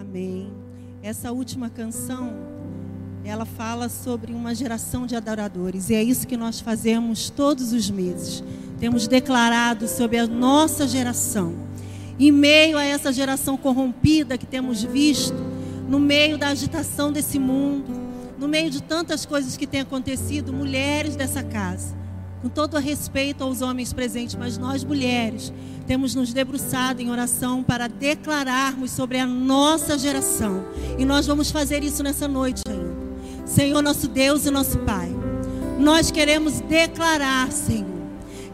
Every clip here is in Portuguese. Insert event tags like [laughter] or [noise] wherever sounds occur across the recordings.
Amém. Essa última canção, ela fala sobre uma geração de adoradores. E é isso que nós fazemos todos os meses. Temos declarado sobre a nossa geração. Em meio a essa geração corrompida que temos visto, no meio da agitação desse mundo, no meio de tantas coisas que têm acontecido, mulheres dessa casa, com todo o respeito aos homens presentes, mas nós mulheres temos nos debruçado em oração para declararmos sobre a nossa geração. E nós vamos fazer isso nessa noite ainda. Senhor, nosso Deus e nosso Pai, nós queremos declarar, Senhor,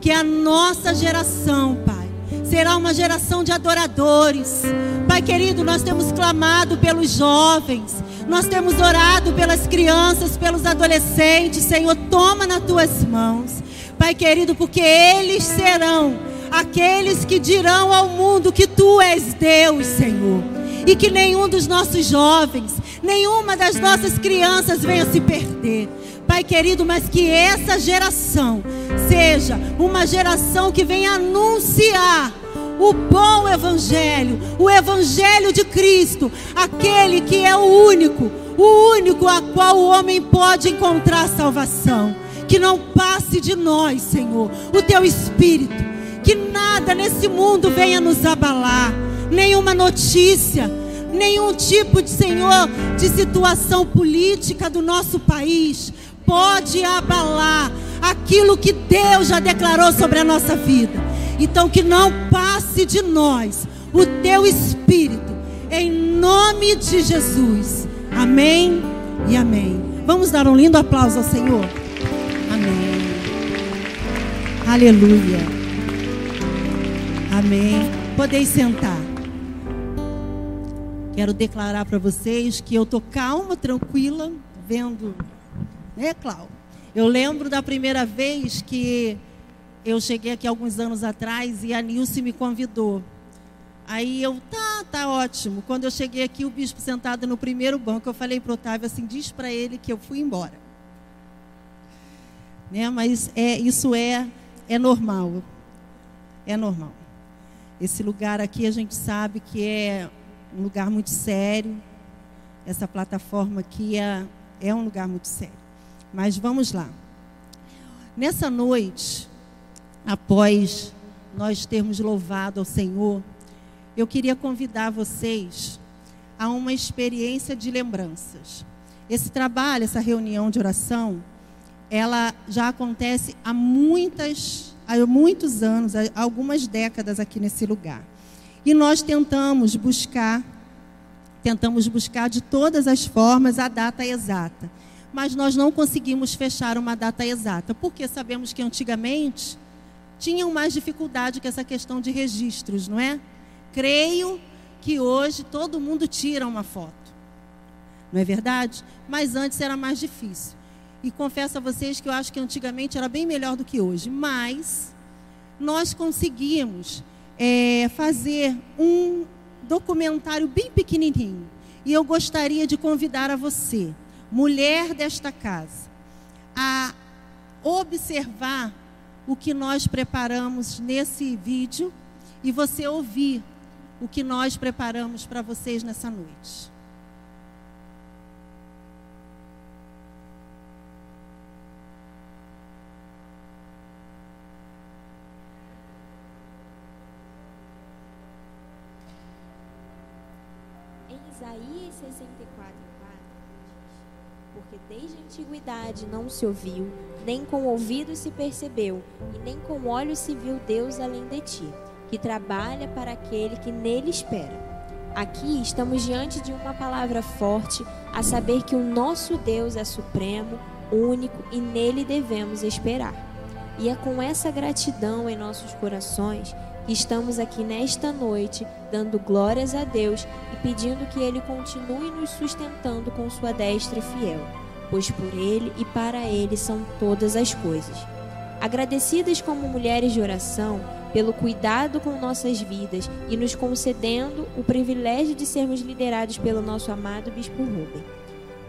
que a nossa geração, Pai, será uma geração de adoradores. Pai querido, nós temos clamado pelos jovens, nós temos orado pelas crianças, pelos adolescentes. Senhor, toma nas tuas mãos. Pai querido, porque eles serão aqueles que dirão ao mundo que tu és Deus, Senhor. E que nenhum dos nossos jovens, nenhuma das nossas crianças venha se perder. Pai querido, mas que essa geração seja uma geração que venha anunciar o bom evangelho, o evangelho de Cristo, aquele que é o único, o único a qual o homem pode encontrar salvação. Que não passe de nós, Senhor, o teu espírito, que nada nesse mundo venha nos abalar, nenhuma notícia, nenhum tipo de, Senhor, de situação política do nosso país pode abalar aquilo que Deus já declarou sobre a nossa vida. Então, que não passe de nós o teu espírito, em nome de Jesus. Amém e amém. Vamos dar um lindo aplauso ao Senhor. Amém. Aleluia. Amém. Podeis sentar. Quero declarar para vocês que eu tô calma, tranquila, vendo, né, Cláudio? Eu lembro da primeira vez que eu cheguei aqui alguns anos atrás e a Nilce me convidou. Aí eu, tá, tá ótimo. Quando eu cheguei aqui, o bispo sentado no primeiro banco, eu falei para o Otávio assim: diz para ele que eu fui embora. Né? Mas é, isso é, é normal. É normal. Esse lugar aqui a gente sabe que é um lugar muito sério. Essa plataforma aqui é, é um lugar muito sério. Mas vamos lá. Nessa noite, após nós termos louvado ao Senhor, eu queria convidar vocês a uma experiência de lembranças. Esse trabalho, essa reunião de oração, ela já acontece há muitas, há muitos anos, há algumas décadas aqui nesse lugar. E nós tentamos buscar, tentamos buscar de todas as formas a data exata. Mas nós não conseguimos fechar uma data exata, porque sabemos que antigamente tinham mais dificuldade com essa questão de registros, não é? Creio que hoje todo mundo tira uma foto. Não é verdade? Mas antes era mais difícil. E confesso a vocês que eu acho que antigamente era bem melhor do que hoje. Mas nós conseguimos é, fazer um documentário bem pequenininho. E eu gostaria de convidar a você, mulher desta casa, a observar o que nós preparamos nesse vídeo e você ouvir o que nós preparamos para vocês nessa noite. Em Isaías 64, 4, porque desde a antiguidade não se ouviu, nem com ouvido se percebeu, e nem com olhos se viu Deus além de ti, que trabalha para aquele que nele espera. Aqui estamos diante de uma palavra forte, a saber que o nosso Deus é supremo, único e nele devemos esperar. E é com essa gratidão em nossos corações que estamos aqui nesta noite, dando glórias a Deus e pedindo que Ele continue nos sustentando com Sua destra fiel pois por Ele e para Ele são todas as coisas. Agradecidas como mulheres de oração pelo cuidado com nossas vidas e nos concedendo o privilégio de sermos liderados pelo nosso amado Bispo Rubem.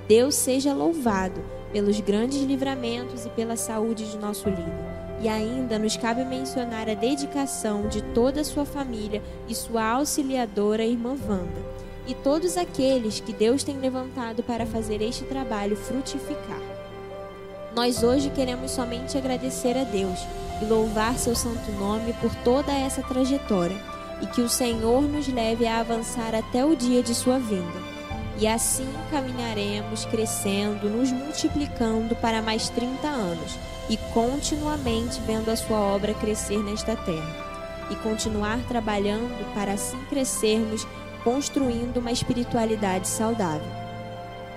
Deus seja louvado pelos grandes livramentos e pela saúde de nosso líder. E ainda nos cabe mencionar a dedicação de toda a sua família e sua auxiliadora, irmã Wanda e todos aqueles que Deus tem levantado para fazer este trabalho frutificar. Nós hoje queremos somente agradecer a Deus e louvar seu santo nome por toda essa trajetória e que o Senhor nos leve a avançar até o dia de sua vinda. E assim caminharemos crescendo, nos multiplicando para mais 30 anos e continuamente vendo a sua obra crescer nesta terra. E continuar trabalhando para assim crescermos, construindo uma espiritualidade saudável.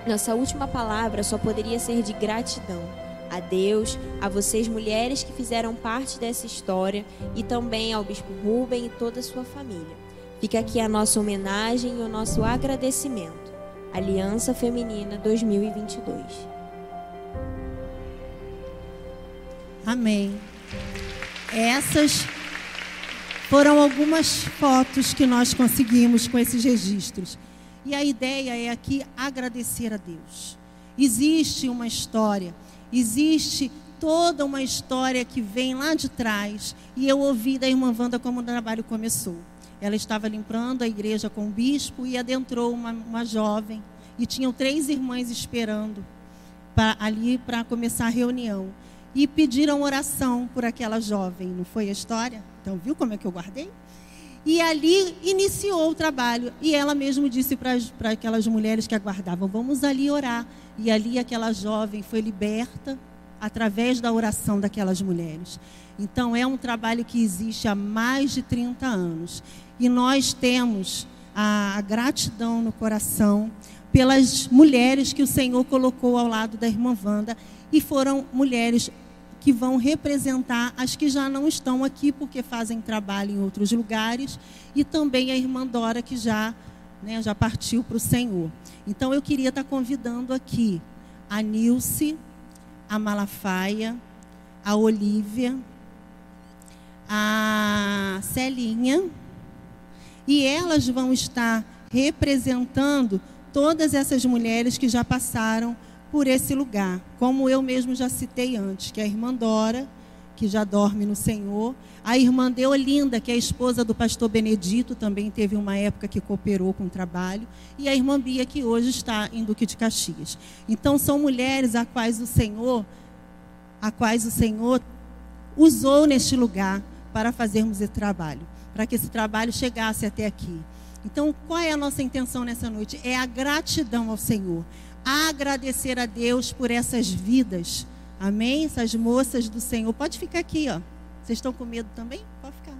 Nossa última palavra só poderia ser de gratidão a Deus, a vocês mulheres que fizeram parte dessa história e também ao Bispo Rubem e toda a sua família. Fica aqui a nossa homenagem e o nosso agradecimento. Aliança Feminina 2022. Amém. Essas foram algumas fotos que nós conseguimos com esses registros. E a ideia é aqui agradecer a Deus. Existe uma história, existe toda uma história que vem lá de trás. E eu ouvi da irmã Wanda como o trabalho começou. Ela estava limpando a igreja com o bispo e adentrou uma, uma jovem. E tinham três irmãs esperando pra, ali para começar a reunião. E pediram oração por aquela jovem, não foi a história? Então, viu como é que eu guardei? E ali iniciou o trabalho. E ela mesmo disse para aquelas mulheres que aguardavam: vamos ali orar. E ali aquela jovem foi liberta através da oração daquelas mulheres. Então, é um trabalho que existe há mais de 30 anos. E nós temos a gratidão no coração pelas mulheres que o Senhor colocou ao lado da irmã Wanda. E foram mulheres que vão representar as que já não estão aqui porque fazem trabalho em outros lugares. E também a irmã Dora, que já, né, já partiu para o Senhor. Então eu queria estar convidando aqui a Nilce, a Malafaia, a Olívia, a Celinha e elas vão estar representando todas essas mulheres que já passaram por esse lugar, como eu mesmo já citei antes, que é a irmã Dora, que já dorme no Senhor, a irmã Deolinda, que é a esposa do pastor Benedito, também teve uma época que cooperou com o trabalho, e a irmã Bia, que hoje está em Duque de Caxias. Então são mulheres a quais o Senhor, a quais o Senhor usou neste lugar para fazermos esse trabalho para que esse trabalho chegasse até aqui. Então, qual é a nossa intenção nessa noite? É a gratidão ao Senhor. Agradecer a Deus por essas vidas. Amém? Essas moças do Senhor. Pode ficar aqui, ó. Vocês estão com medo também? Pode ficar.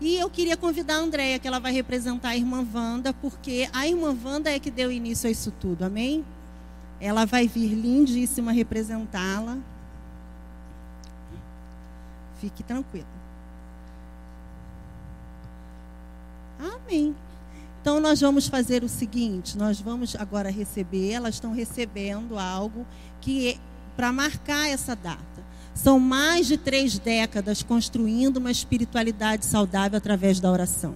E eu queria convidar a Andréia, que ela vai representar a irmã Wanda, porque a irmã Wanda é que deu início a isso tudo. Amém? Ela vai vir lindíssima representá-la. Fique tranquila. Amém. Então nós vamos fazer o seguinte, nós vamos agora receber, elas estão recebendo algo que é para marcar essa data. São mais de três décadas construindo uma espiritualidade saudável através da oração.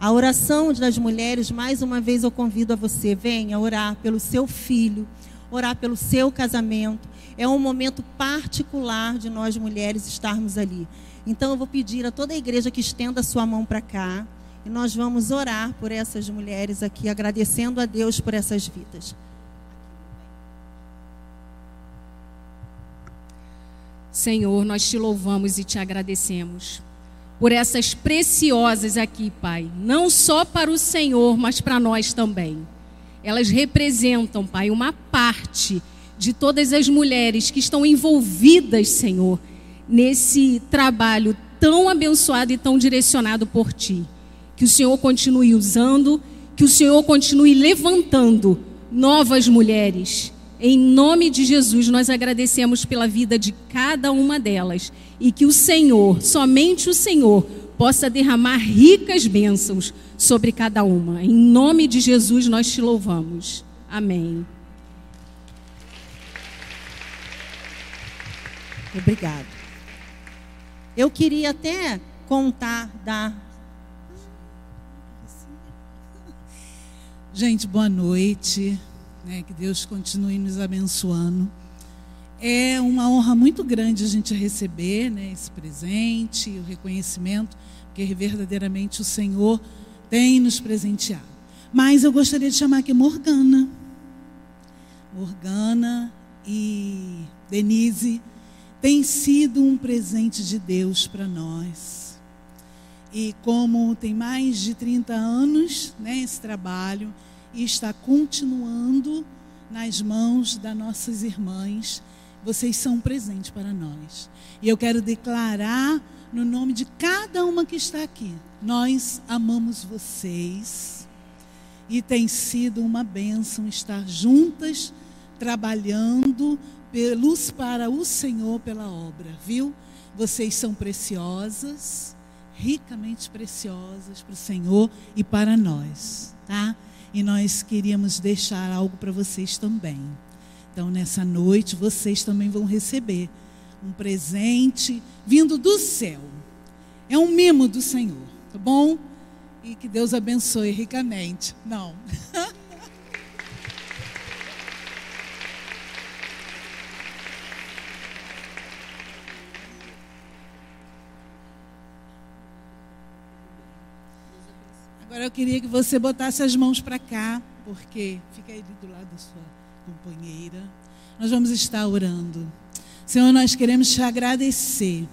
A oração das mulheres, mais uma vez eu convido a você, venha orar pelo seu filho, orar pelo seu casamento. É um momento particular de nós mulheres estarmos ali. Então eu vou pedir a toda a igreja que estenda a sua mão para cá. E nós vamos orar por essas mulheres aqui, agradecendo a Deus por essas vidas. Senhor, nós te louvamos e te agradecemos por essas preciosas aqui, Pai, não só para o Senhor, mas para nós também. Elas representam, Pai, uma parte de todas as mulheres que estão envolvidas, Senhor, nesse trabalho tão abençoado e tão direcionado por Ti que o Senhor continue usando, que o Senhor continue levantando novas mulheres. Em nome de Jesus, nós agradecemos pela vida de cada uma delas e que o Senhor, somente o Senhor, possa derramar ricas bênçãos sobre cada uma. Em nome de Jesus, nós te louvamos. Amém. Obrigado. Eu queria até contar, dar Gente, boa noite. Né? Que Deus continue nos abençoando. É uma honra muito grande a gente receber né, esse presente, o reconhecimento, porque verdadeiramente o Senhor tem nos presenteado. Mas eu gostaria de chamar aqui Morgana. Morgana e Denise tem sido um presente de Deus para nós. E como tem mais de 30 anos né, esse trabalho e está continuando nas mãos das nossas irmãs, vocês são um presente para nós. E eu quero declarar no nome de cada uma que está aqui: nós amamos vocês e tem sido uma bênção estar juntas, trabalhando luz para o Senhor pela obra, viu? Vocês são preciosas, ricamente preciosas para o Senhor e para nós, tá? E nós queríamos deixar algo para vocês também. Então, nessa noite, vocês também vão receber um presente vindo do céu. É um mimo do Senhor, tá bom? E que Deus abençoe ricamente. Não. [laughs] Agora eu queria que você botasse as mãos para cá, porque fica aí do lado da sua companheira. Nós vamos estar orando. Senhor, nós queremos te agradecer.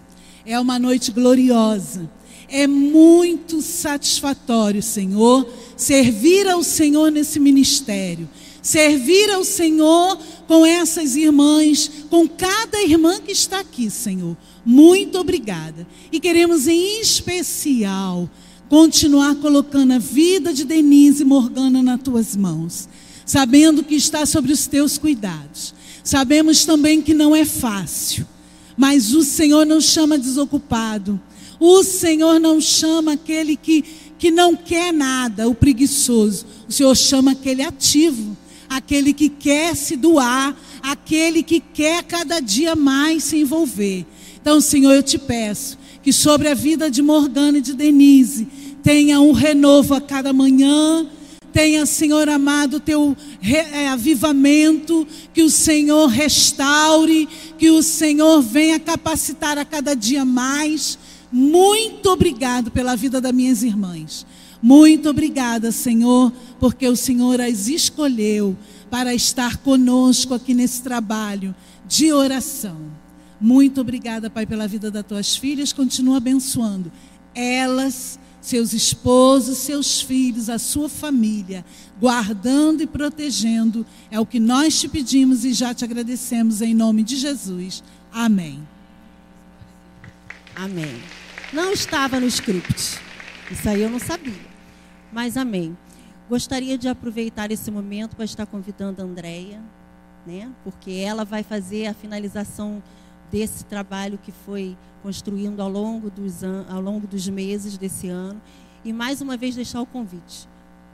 É uma noite gloriosa. É muito satisfatório, Senhor, servir ao Senhor nesse ministério. Servir ao Senhor com essas irmãs, com cada irmã que está aqui, Senhor. Muito obrigada. E queremos em especial continuar colocando a vida de Denise Morgana nas tuas mãos, sabendo que está sobre os teus cuidados. Sabemos também que não é fácil, mas o Senhor não chama desocupado. O Senhor não chama aquele que, que não quer nada, o preguiçoso. O Senhor chama aquele ativo, aquele que quer se doar, aquele que quer cada dia mais se envolver. Então, Senhor, eu te peço que sobre a vida de Morgana e de Denise tenha um renovo a cada manhã, tenha, Senhor amado, teu é, avivamento, que o Senhor restaure, que o Senhor venha capacitar a cada dia mais. Muito obrigado pela vida das minhas irmãs. Muito obrigada, Senhor, porque o Senhor as escolheu para estar conosco aqui nesse trabalho de oração. Muito obrigada, Pai, pela vida das tuas filhas. Continua abençoando elas, seus esposos, seus filhos, a sua família, guardando e protegendo. É o que nós te pedimos e já te agradecemos em nome de Jesus. Amém. Amém. Não estava no script. Isso aí eu não sabia. Mas amém. Gostaria de aproveitar esse momento para estar convidando a Andréia, né? Porque ela vai fazer a finalização desse trabalho que foi construindo ao longo dos, ao longo dos meses desse ano. E mais uma vez deixar o convite.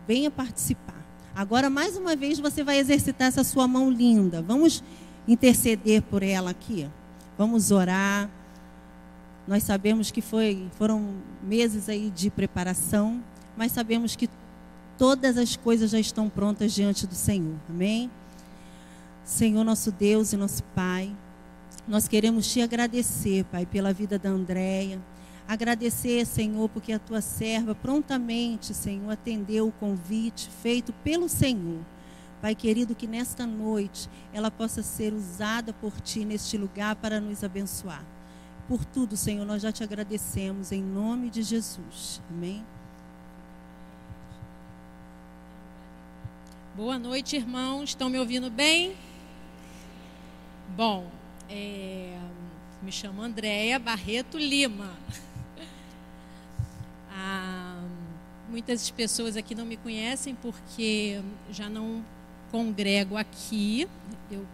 Venha participar. Agora, mais uma vez, você vai exercitar essa sua mão linda. Vamos interceder por ela aqui. Vamos orar. Nós sabemos que foi, foram meses aí de preparação, mas sabemos que todas as coisas já estão prontas diante do Senhor. Amém? Senhor, nosso Deus e nosso Pai. Nós queremos te agradecer, Pai, pela vida da Andréia. Agradecer, Senhor, porque a tua serva prontamente, Senhor, atendeu o convite feito pelo Senhor. Pai querido, que nesta noite ela possa ser usada por ti neste lugar para nos abençoar. Por tudo, Senhor, nós já te agradecemos em nome de Jesus. Amém. Boa noite, irmãos. Estão me ouvindo bem? Bom, é, me chamo Andréia Barreto Lima. [laughs] Ah, muitas pessoas aqui não me conhecem porque já não congrego aqui. Eu,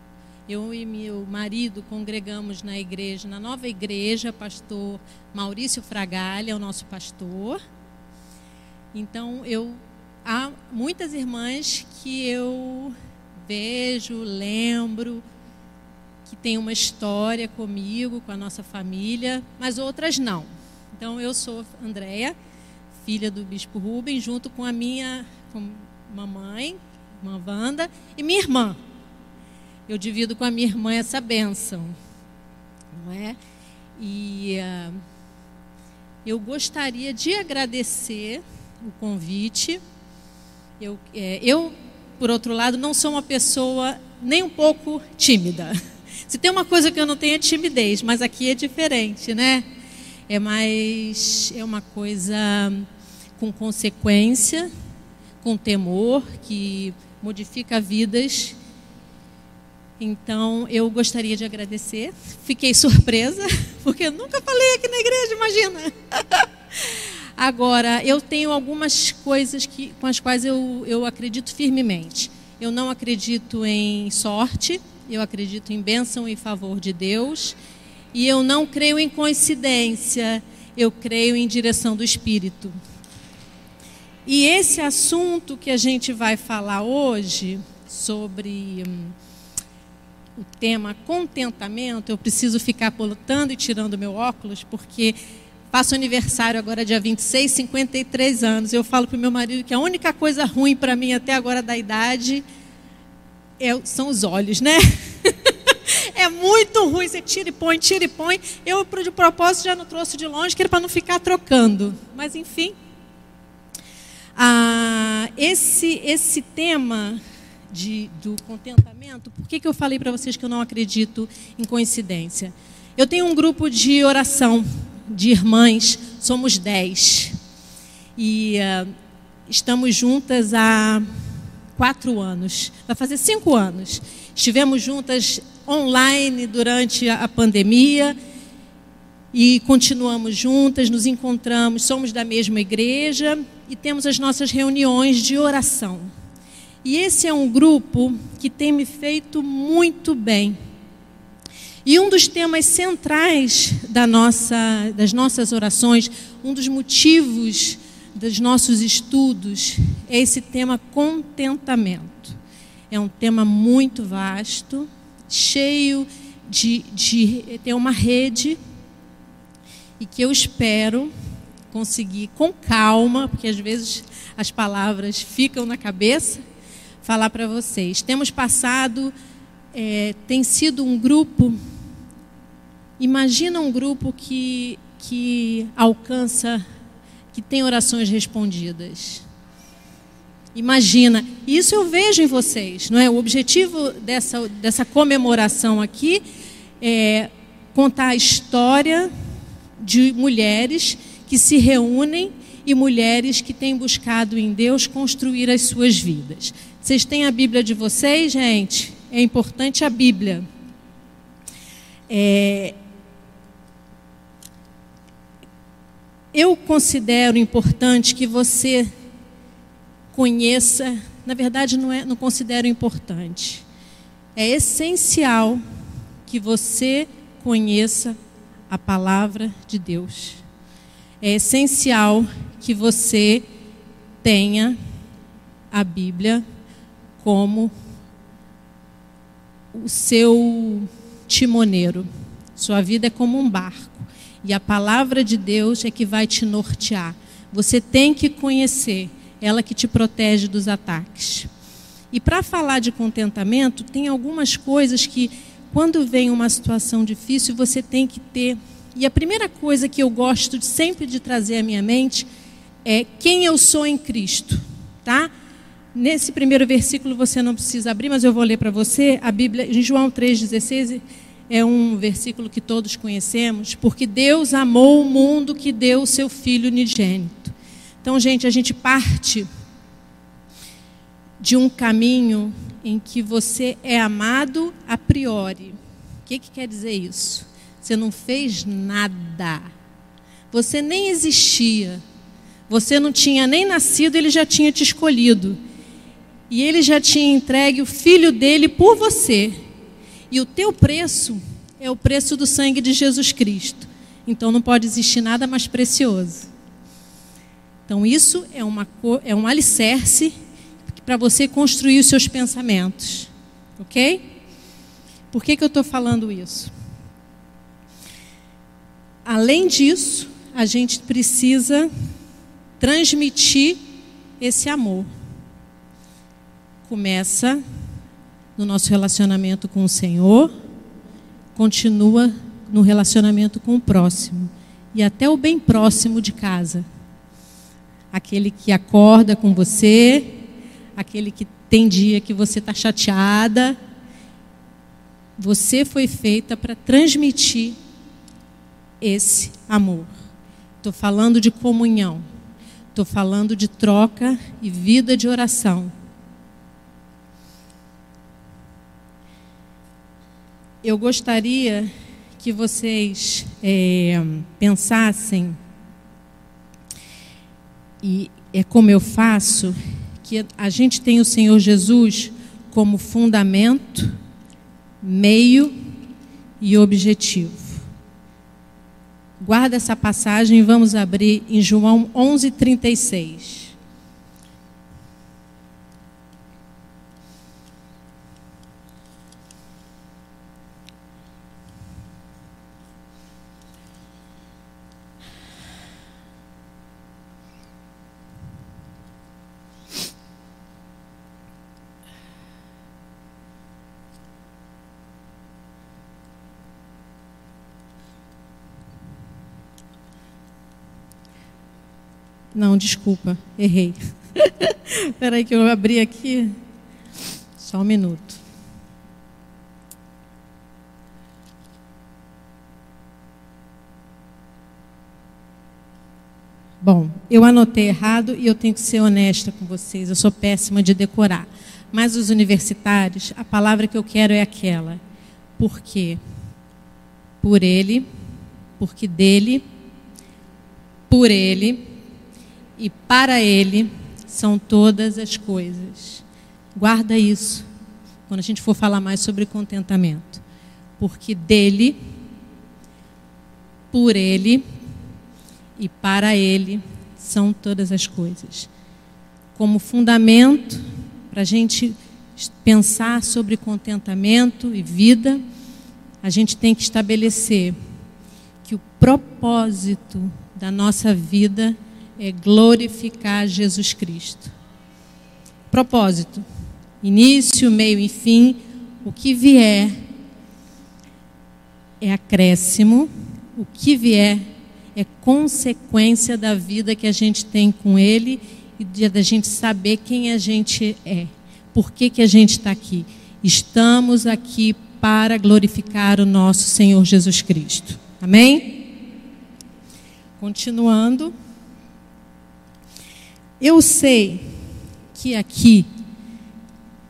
eu e meu marido congregamos na igreja, na nova igreja, pastor Maurício Fragalha, é o nosso pastor. Então eu há muitas irmãs que eu vejo, lembro, que tem uma história comigo, com a nossa família, mas outras não. Então eu sou Andréia, filha do bispo Rubem, junto com a minha com mamãe, irmã Wanda, e minha irmã. Eu divido com a minha irmã essa bênção, não é? E uh, eu gostaria de agradecer o convite. Eu, é, eu, por outro lado, não sou uma pessoa nem um pouco tímida. Se tem uma coisa que eu não tenho é timidez, mas aqui é diferente, né? É mais é uma coisa com consequência, com temor que modifica vidas. Então, eu gostaria de agradecer. Fiquei surpresa, [laughs] porque eu nunca falei aqui na igreja, imagina. [laughs] Agora, eu tenho algumas coisas que, com as quais eu, eu acredito firmemente. Eu não acredito em sorte, eu acredito em bênção e favor de Deus. E eu não creio em coincidência, eu creio em direção do Espírito. E esse assunto que a gente vai falar hoje, sobre hum, o tema contentamento, eu preciso ficar polutando e tirando meu óculos, porque Faço aniversário agora dia 26, 53 anos. Eu falo para o meu marido que a única coisa ruim para mim até agora da idade é, são os olhos, né? [laughs] é muito ruim. Você tira e põe, tira e põe. Eu, de propósito, já não trouxe de longe, que era para não ficar trocando. Mas, enfim. Ah, esse, esse tema de, do contentamento, por que, que eu falei para vocês que eu não acredito em coincidência? Eu tenho um grupo de oração de irmãs, somos dez. E uh, estamos juntas há quatro anos, vai fazer cinco anos. Estivemos juntas online durante a pandemia e continuamos juntas, nos encontramos, somos da mesma igreja e temos as nossas reuniões de oração. E esse é um grupo que tem me feito muito bem e um dos temas centrais da nossa, das nossas orações, um dos motivos dos nossos estudos, é esse tema contentamento. É um tema muito vasto, cheio de, de ter uma rede, e que eu espero conseguir com calma, porque às vezes as palavras ficam na cabeça, falar para vocês. Temos passado é, tem sido um grupo. Imagina um grupo que, que alcança, que tem orações respondidas. Imagina, isso eu vejo em vocês, não é? O objetivo dessa, dessa comemoração aqui é contar a história de mulheres que se reúnem e mulheres que têm buscado em Deus construir as suas vidas. Vocês têm a Bíblia de vocês, gente? é importante a Bíblia. É, eu considero importante que você conheça, na verdade não, é, não considero importante, é essencial que você conheça a palavra de Deus. É essencial que você tenha a Bíblia como o seu timoneiro. Sua vida é como um barco. E a palavra de Deus é que vai te nortear. Você tem que conhecer, ela que te protege dos ataques. E para falar de contentamento, tem algumas coisas que, quando vem uma situação difícil, você tem que ter. E a primeira coisa que eu gosto de, sempre de trazer à minha mente é quem eu sou em Cristo, tá? Nesse primeiro versículo você não precisa abrir, mas eu vou ler para você. A Bíblia, em João 3,16, é um versículo que todos conhecemos, porque Deus amou o mundo que deu o seu Filho unigênito. Então, gente, a gente parte de um caminho em que você é amado a priori. O que, que quer dizer isso? Você não fez nada. Você nem existia. Você não tinha nem nascido, ele já tinha te escolhido. E ele já tinha entregue o filho dele por você. E o teu preço é o preço do sangue de Jesus Cristo. Então não pode existir nada mais precioso. Então isso é, uma, é um alicerce para você construir os seus pensamentos. Ok? Por que, que eu estou falando isso? Além disso, a gente precisa transmitir esse amor começa no nosso relacionamento com o Senhor, continua no relacionamento com o próximo e até o bem próximo de casa. aquele que acorda com você, aquele que tem dia que você está chateada. Você foi feita para transmitir esse amor. Estou falando de comunhão. Estou falando de troca e vida de oração. Eu gostaria que vocês é, pensassem, e é como eu faço, que a gente tem o Senhor Jesus como fundamento, meio e objetivo. Guarda essa passagem e vamos abrir em João 11:36. Não, desculpa, errei. [laughs] Espera aí que eu abri aqui. Só um minuto. Bom, eu anotei errado e eu tenho que ser honesta com vocês. Eu sou péssima de decorar. Mas os universitários, a palavra que eu quero é aquela. Por quê? Por ele, porque dele, por ele e para Ele são todas as coisas. Guarda isso quando a gente for falar mais sobre contentamento. Porque dele, por Ele e para Ele são todas as coisas. Como fundamento para a gente pensar sobre contentamento e vida, a gente tem que estabelecer que o propósito da nossa vida é glorificar Jesus Cristo. Propósito: início, meio e fim, o que vier é acréscimo, o que vier é consequência da vida que a gente tem com Ele e da gente saber quem a gente é. Por que, que a gente está aqui? Estamos aqui para glorificar o nosso Senhor Jesus Cristo. Amém? Continuando. Eu sei que aqui,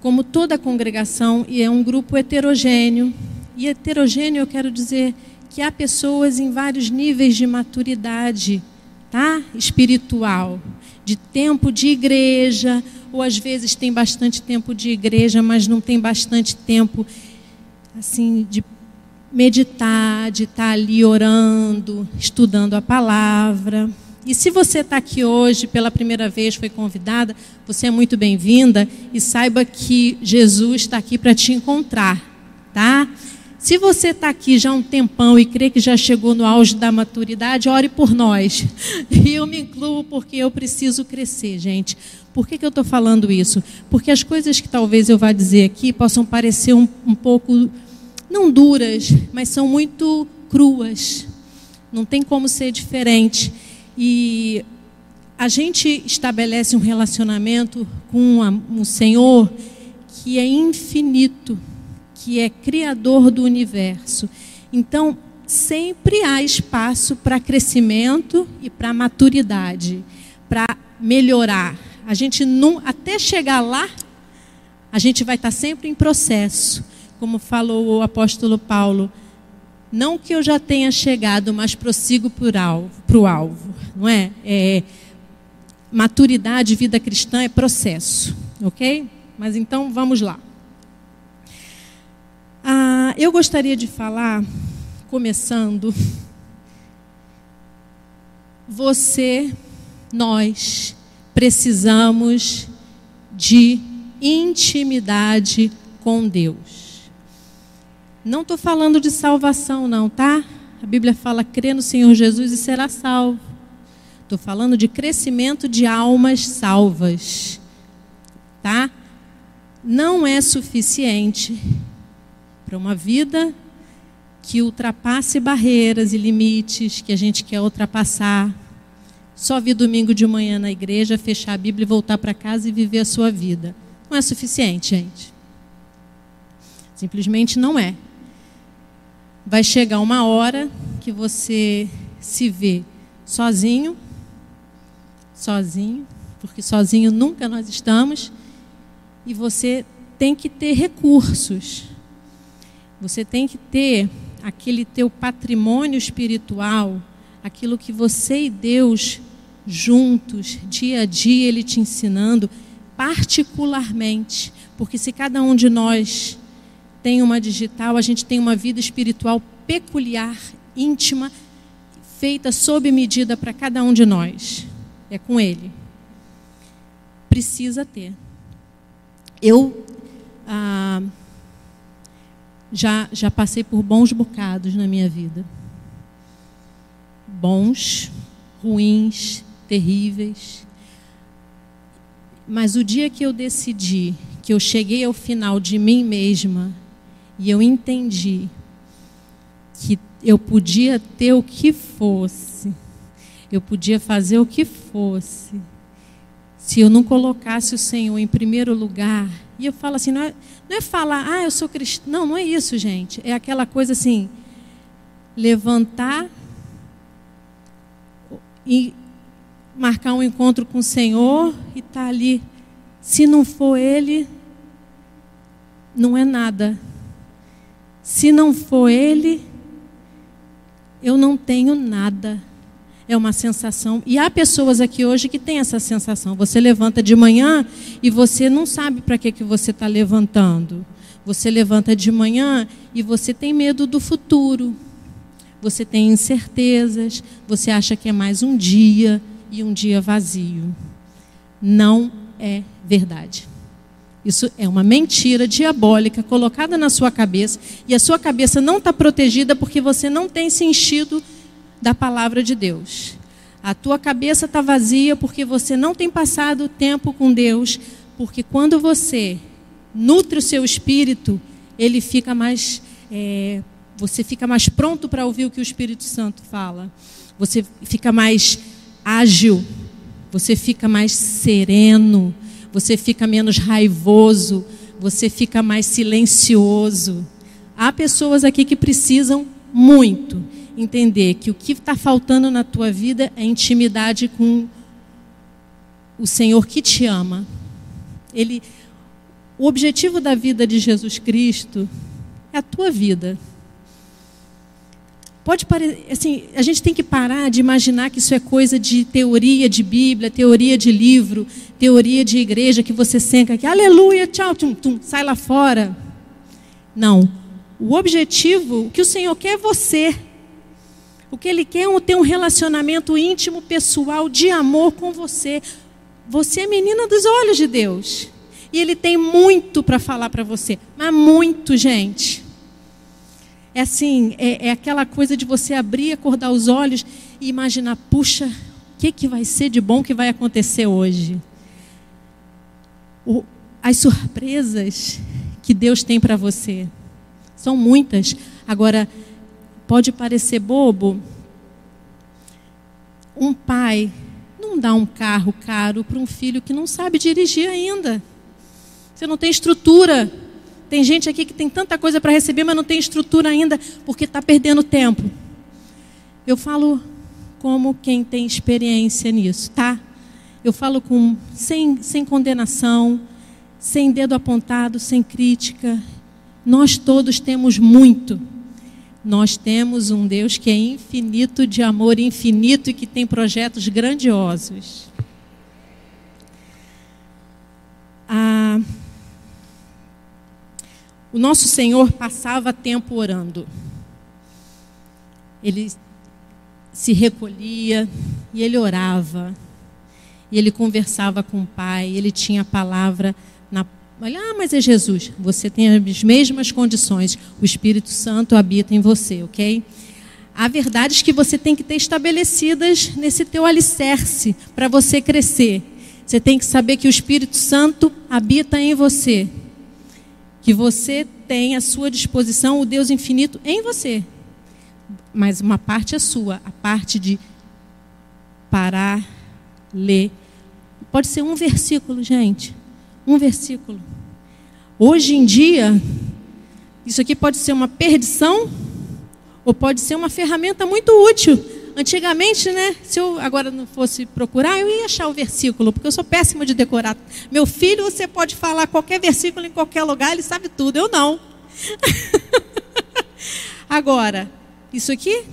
como toda a congregação, e é um grupo heterogêneo, e heterogêneo eu quero dizer que há pessoas em vários níveis de maturidade, tá? Espiritual, de tempo de igreja, ou às vezes tem bastante tempo de igreja, mas não tem bastante tempo assim de meditar, de estar ali orando, estudando a palavra. E se você está aqui hoje pela primeira vez, foi convidada, você é muito bem-vinda e saiba que Jesus está aqui para te encontrar, tá? Se você está aqui já há um tempão e crê que já chegou no auge da maturidade, ore por nós. [laughs] E eu me incluo porque eu preciso crescer, gente. Por que, que eu estou falando isso? Porque as coisas que talvez eu vá dizer aqui possam parecer um, um pouco, não duras, mas são muito cruas. Não tem como ser diferente. E a gente estabelece um relacionamento com um Senhor que é infinito, que é criador do universo. Então, sempre há espaço para crescimento e para maturidade, para melhorar. A gente não, até chegar lá, a gente vai estar sempre em processo, como falou o apóstolo Paulo. Não que eu já tenha chegado, mas prossigo para o alvo, não é? é? Maturidade, vida cristã é processo, ok? Mas então vamos lá. Ah, eu gostaria de falar, começando, você, nós, precisamos de intimidade com Deus. Não estou falando de salvação, não, tá? A Bíblia fala: crê no Senhor Jesus e será salvo. Estou falando de crescimento de almas salvas, tá? Não é suficiente para uma vida que ultrapasse barreiras e limites que a gente quer ultrapassar, só vir domingo de manhã na igreja, fechar a Bíblia e voltar para casa e viver a sua vida. Não é suficiente, gente. Simplesmente não é. Vai chegar uma hora que você se vê sozinho, sozinho, porque sozinho nunca nós estamos, e você tem que ter recursos. Você tem que ter aquele teu patrimônio espiritual, aquilo que você e Deus juntos, dia a dia, Ele te ensinando, particularmente, porque se cada um de nós tem uma digital, a gente tem uma vida espiritual peculiar, íntima, feita sob medida para cada um de nós. É com Ele. Precisa ter. Eu ah, já, já passei por bons bocados na minha vida. Bons, ruins, terríveis. Mas o dia que eu decidi, que eu cheguei ao final de mim mesma, e eu entendi que eu podia ter o que fosse, eu podia fazer o que fosse, se eu não colocasse o Senhor em primeiro lugar. E eu falo assim, não é, não é falar, ah, eu sou cristão. Não, não é isso, gente. É aquela coisa assim, levantar e marcar um encontro com o Senhor e estar tá ali. Se não for Ele, não é nada. Se não for Ele, eu não tenho nada. É uma sensação. E há pessoas aqui hoje que têm essa sensação. Você levanta de manhã e você não sabe para que, que você está levantando. Você levanta de manhã e você tem medo do futuro. Você tem incertezas. Você acha que é mais um dia e um dia vazio. Não é verdade. Isso é uma mentira diabólica colocada na sua cabeça e a sua cabeça não está protegida porque você não tem se enchido da palavra de Deus. A tua cabeça está vazia porque você não tem passado tempo com Deus, porque quando você nutre o seu espírito, ele fica mais, é, você fica mais pronto para ouvir o que o Espírito Santo fala. Você fica mais ágil, você fica mais sereno, você fica menos raivoso, você fica mais silencioso. Há pessoas aqui que precisam muito entender que o que está faltando na tua vida é intimidade com o Senhor que te ama. Ele, o objetivo da vida de Jesus Cristo é a tua vida. Pode parecer, assim, a gente tem que parar de imaginar que isso é coisa de teoria de Bíblia, teoria de livro, teoria de igreja que você senta aqui, aleluia, tchau, tum, tum, sai lá fora. Não. O objetivo, o que o Senhor quer é você. O que Ele quer é ter um relacionamento íntimo, pessoal, de amor com você. Você é menina dos olhos de Deus. E Ele tem muito para falar para você. Mas muito, gente. É assim, é, é, aquela coisa de você abrir, acordar os olhos e imaginar, puxa, o que, que vai ser de bom que vai acontecer hoje? O, as surpresas que Deus tem para você são muitas. Agora, pode parecer bobo. Um pai não dá um carro caro para um filho que não sabe dirigir ainda. Você não tem estrutura tem gente aqui que tem tanta coisa para receber, mas não tem estrutura ainda, porque está perdendo tempo. Eu falo como quem tem experiência nisso, tá? Eu falo com sem, sem condenação, sem dedo apontado, sem crítica. Nós todos temos muito. Nós temos um Deus que é infinito de amor, infinito e que tem projetos grandiosos. Ah, o nosso Senhor passava tempo orando. Ele se recolhia e ele orava. E ele conversava com o Pai, ele tinha a palavra na Olha, ah, mas é Jesus. Você tem as mesmas condições. O Espírito Santo habita em você, ok? Há verdades que você tem que ter estabelecidas nesse teu alicerce para você crescer. Você tem que saber que o Espírito Santo habita em você que você tem à sua disposição o Deus infinito em você. Mas uma parte é sua, a parte de parar, ler. Pode ser um versículo, gente. Um versículo. Hoje em dia, isso aqui pode ser uma perdição ou pode ser uma ferramenta muito útil. Antigamente, né, se eu agora não fosse procurar, eu ia achar o versículo, porque eu sou péssima de decorar. Meu filho, você pode falar qualquer versículo em qualquer lugar, ele sabe tudo. Eu não. [laughs] agora, isso aqui,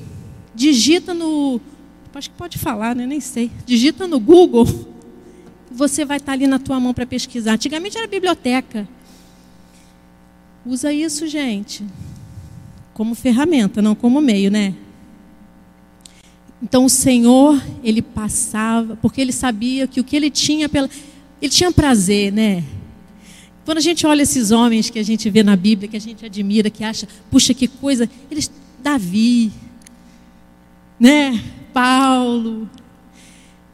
digita no. Acho que pode falar, né? Nem sei. Digita no Google. Você vai estar ali na tua mão para pesquisar. Antigamente era biblioteca. Usa isso, gente, como ferramenta, não como meio, né? Então o Senhor, ele passava, porque ele sabia que o que ele tinha pela ele tinha prazer, né? Quando a gente olha esses homens que a gente vê na Bíblia, que a gente admira, que acha, puxa que coisa, eles Davi, né? Paulo.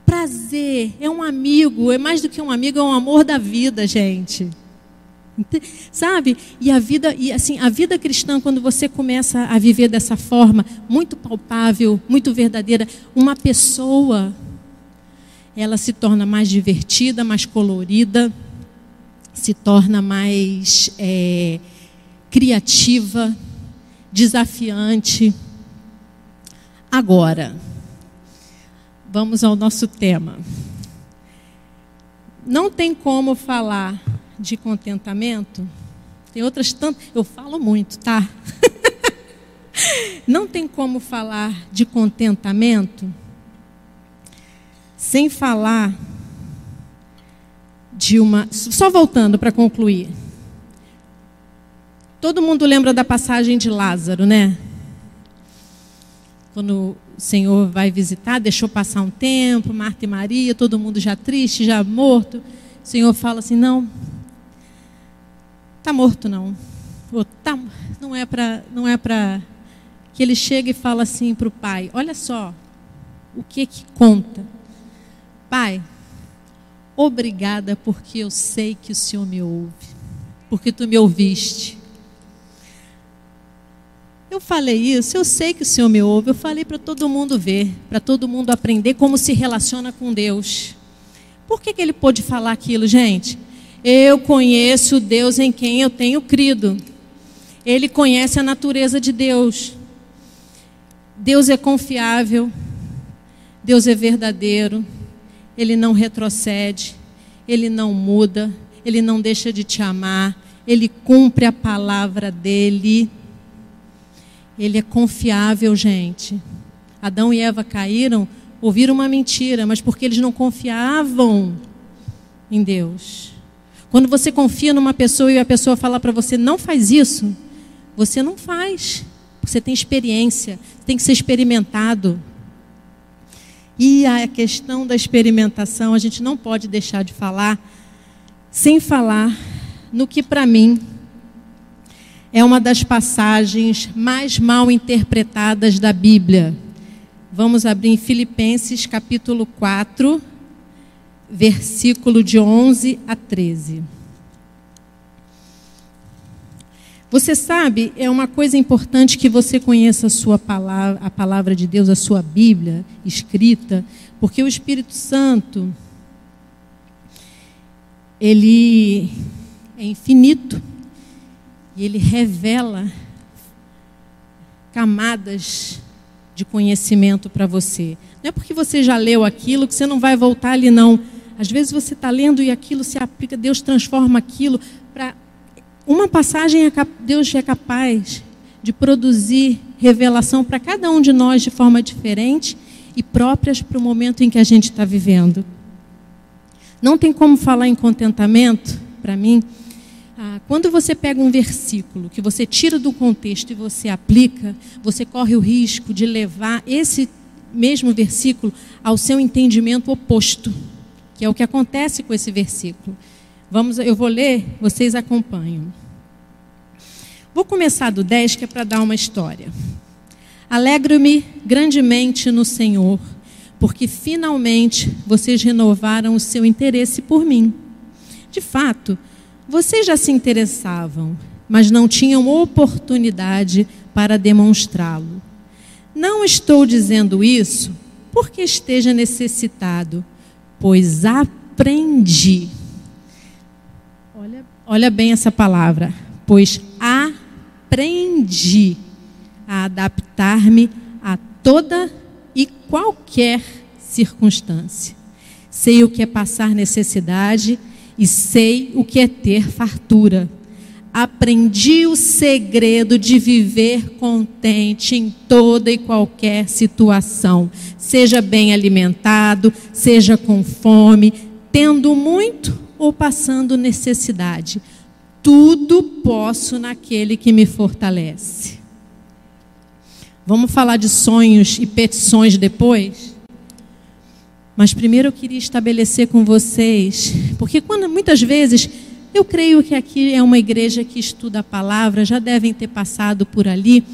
Prazer é um amigo, é mais do que um amigo, é um amor da vida, gente. Sabe? E a vida, e assim, a vida cristã, quando você começa a viver dessa forma, muito palpável, muito verdadeira, uma pessoa, ela se torna mais divertida, mais colorida, se torna mais é, criativa, desafiante. Agora, vamos ao nosso tema. Não tem como falar de contentamento. Tem outras tantas, eu falo muito, tá? [laughs] Não tem como falar de contentamento sem falar de uma. Só voltando para concluir. Todo mundo lembra da passagem de Lázaro, né? Quando o Senhor vai visitar, deixou passar um tempo, Marta e Maria, todo mundo já triste, já morto. O Senhor fala assim: não, tá morto não. Ou, tá, não é para, não é para que ele chega e fala assim para o pai: olha só, o que que conta, pai? Obrigada porque eu sei que o Senhor me ouve, porque tu me ouviste. Eu falei isso, eu sei que o Senhor me ouve, eu falei para todo mundo ver, para todo mundo aprender como se relaciona com Deus. Por que, que ele pôde falar aquilo, gente? Eu conheço o Deus em quem eu tenho crido. Ele conhece a natureza de Deus. Deus é confiável, Deus é verdadeiro, Ele não retrocede, Ele não muda, Ele não deixa de te amar, Ele cumpre a palavra dEle. Ele é confiável, gente. Adão e Eva caíram, ouviram uma mentira, mas porque eles não confiavam em Deus. Quando você confia numa pessoa e a pessoa fala para você, não faz isso, você não faz. Você tem experiência, tem que ser experimentado. E a questão da experimentação, a gente não pode deixar de falar sem falar no que para mim é uma das passagens mais mal interpretadas da Bíblia. Vamos abrir em Filipenses capítulo 4, versículo de 11 a 13. Você sabe, é uma coisa importante que você conheça a sua palavra, a palavra de Deus, a sua Bíblia escrita, porque o Espírito Santo ele é infinito e ele revela camadas de conhecimento para você. Não é porque você já leu aquilo que você não vai voltar ali, não. Às vezes você está lendo e aquilo se aplica, Deus transforma aquilo para. Uma passagem, é Deus é capaz de produzir revelação para cada um de nós de forma diferente e próprias para o momento em que a gente está vivendo. Não tem como falar em contentamento, para mim, ah, quando você pega um versículo que você tira do contexto e você aplica, você corre o risco de levar esse mesmo versículo ao seu entendimento oposto, que é o que acontece com esse versículo. Vamos, eu vou ler, vocês acompanham. Vou começar do 10, que é para dar uma história. Alegro-me grandemente no Senhor, porque finalmente vocês renovaram o seu interesse por mim. De fato, vocês já se interessavam, mas não tinham oportunidade para demonstrá-lo. Não estou dizendo isso porque esteja necessitado, pois aprendi. Olha, olha bem essa palavra, pois aprendi a adaptar-me a toda e qualquer circunstância. Sei o que é passar necessidade e sei o que é ter fartura. Aprendi o segredo de viver contente em toda e qualquer situação, seja bem alimentado, seja com fome, tendo muito ou passando necessidade. Tudo posso naquele que me fortalece. Vamos falar de sonhos e petições depois? Mas primeiro eu queria estabelecer com vocês, porque quando muitas vezes eu creio que aqui é uma igreja que estuda a palavra, já devem ter passado por ali,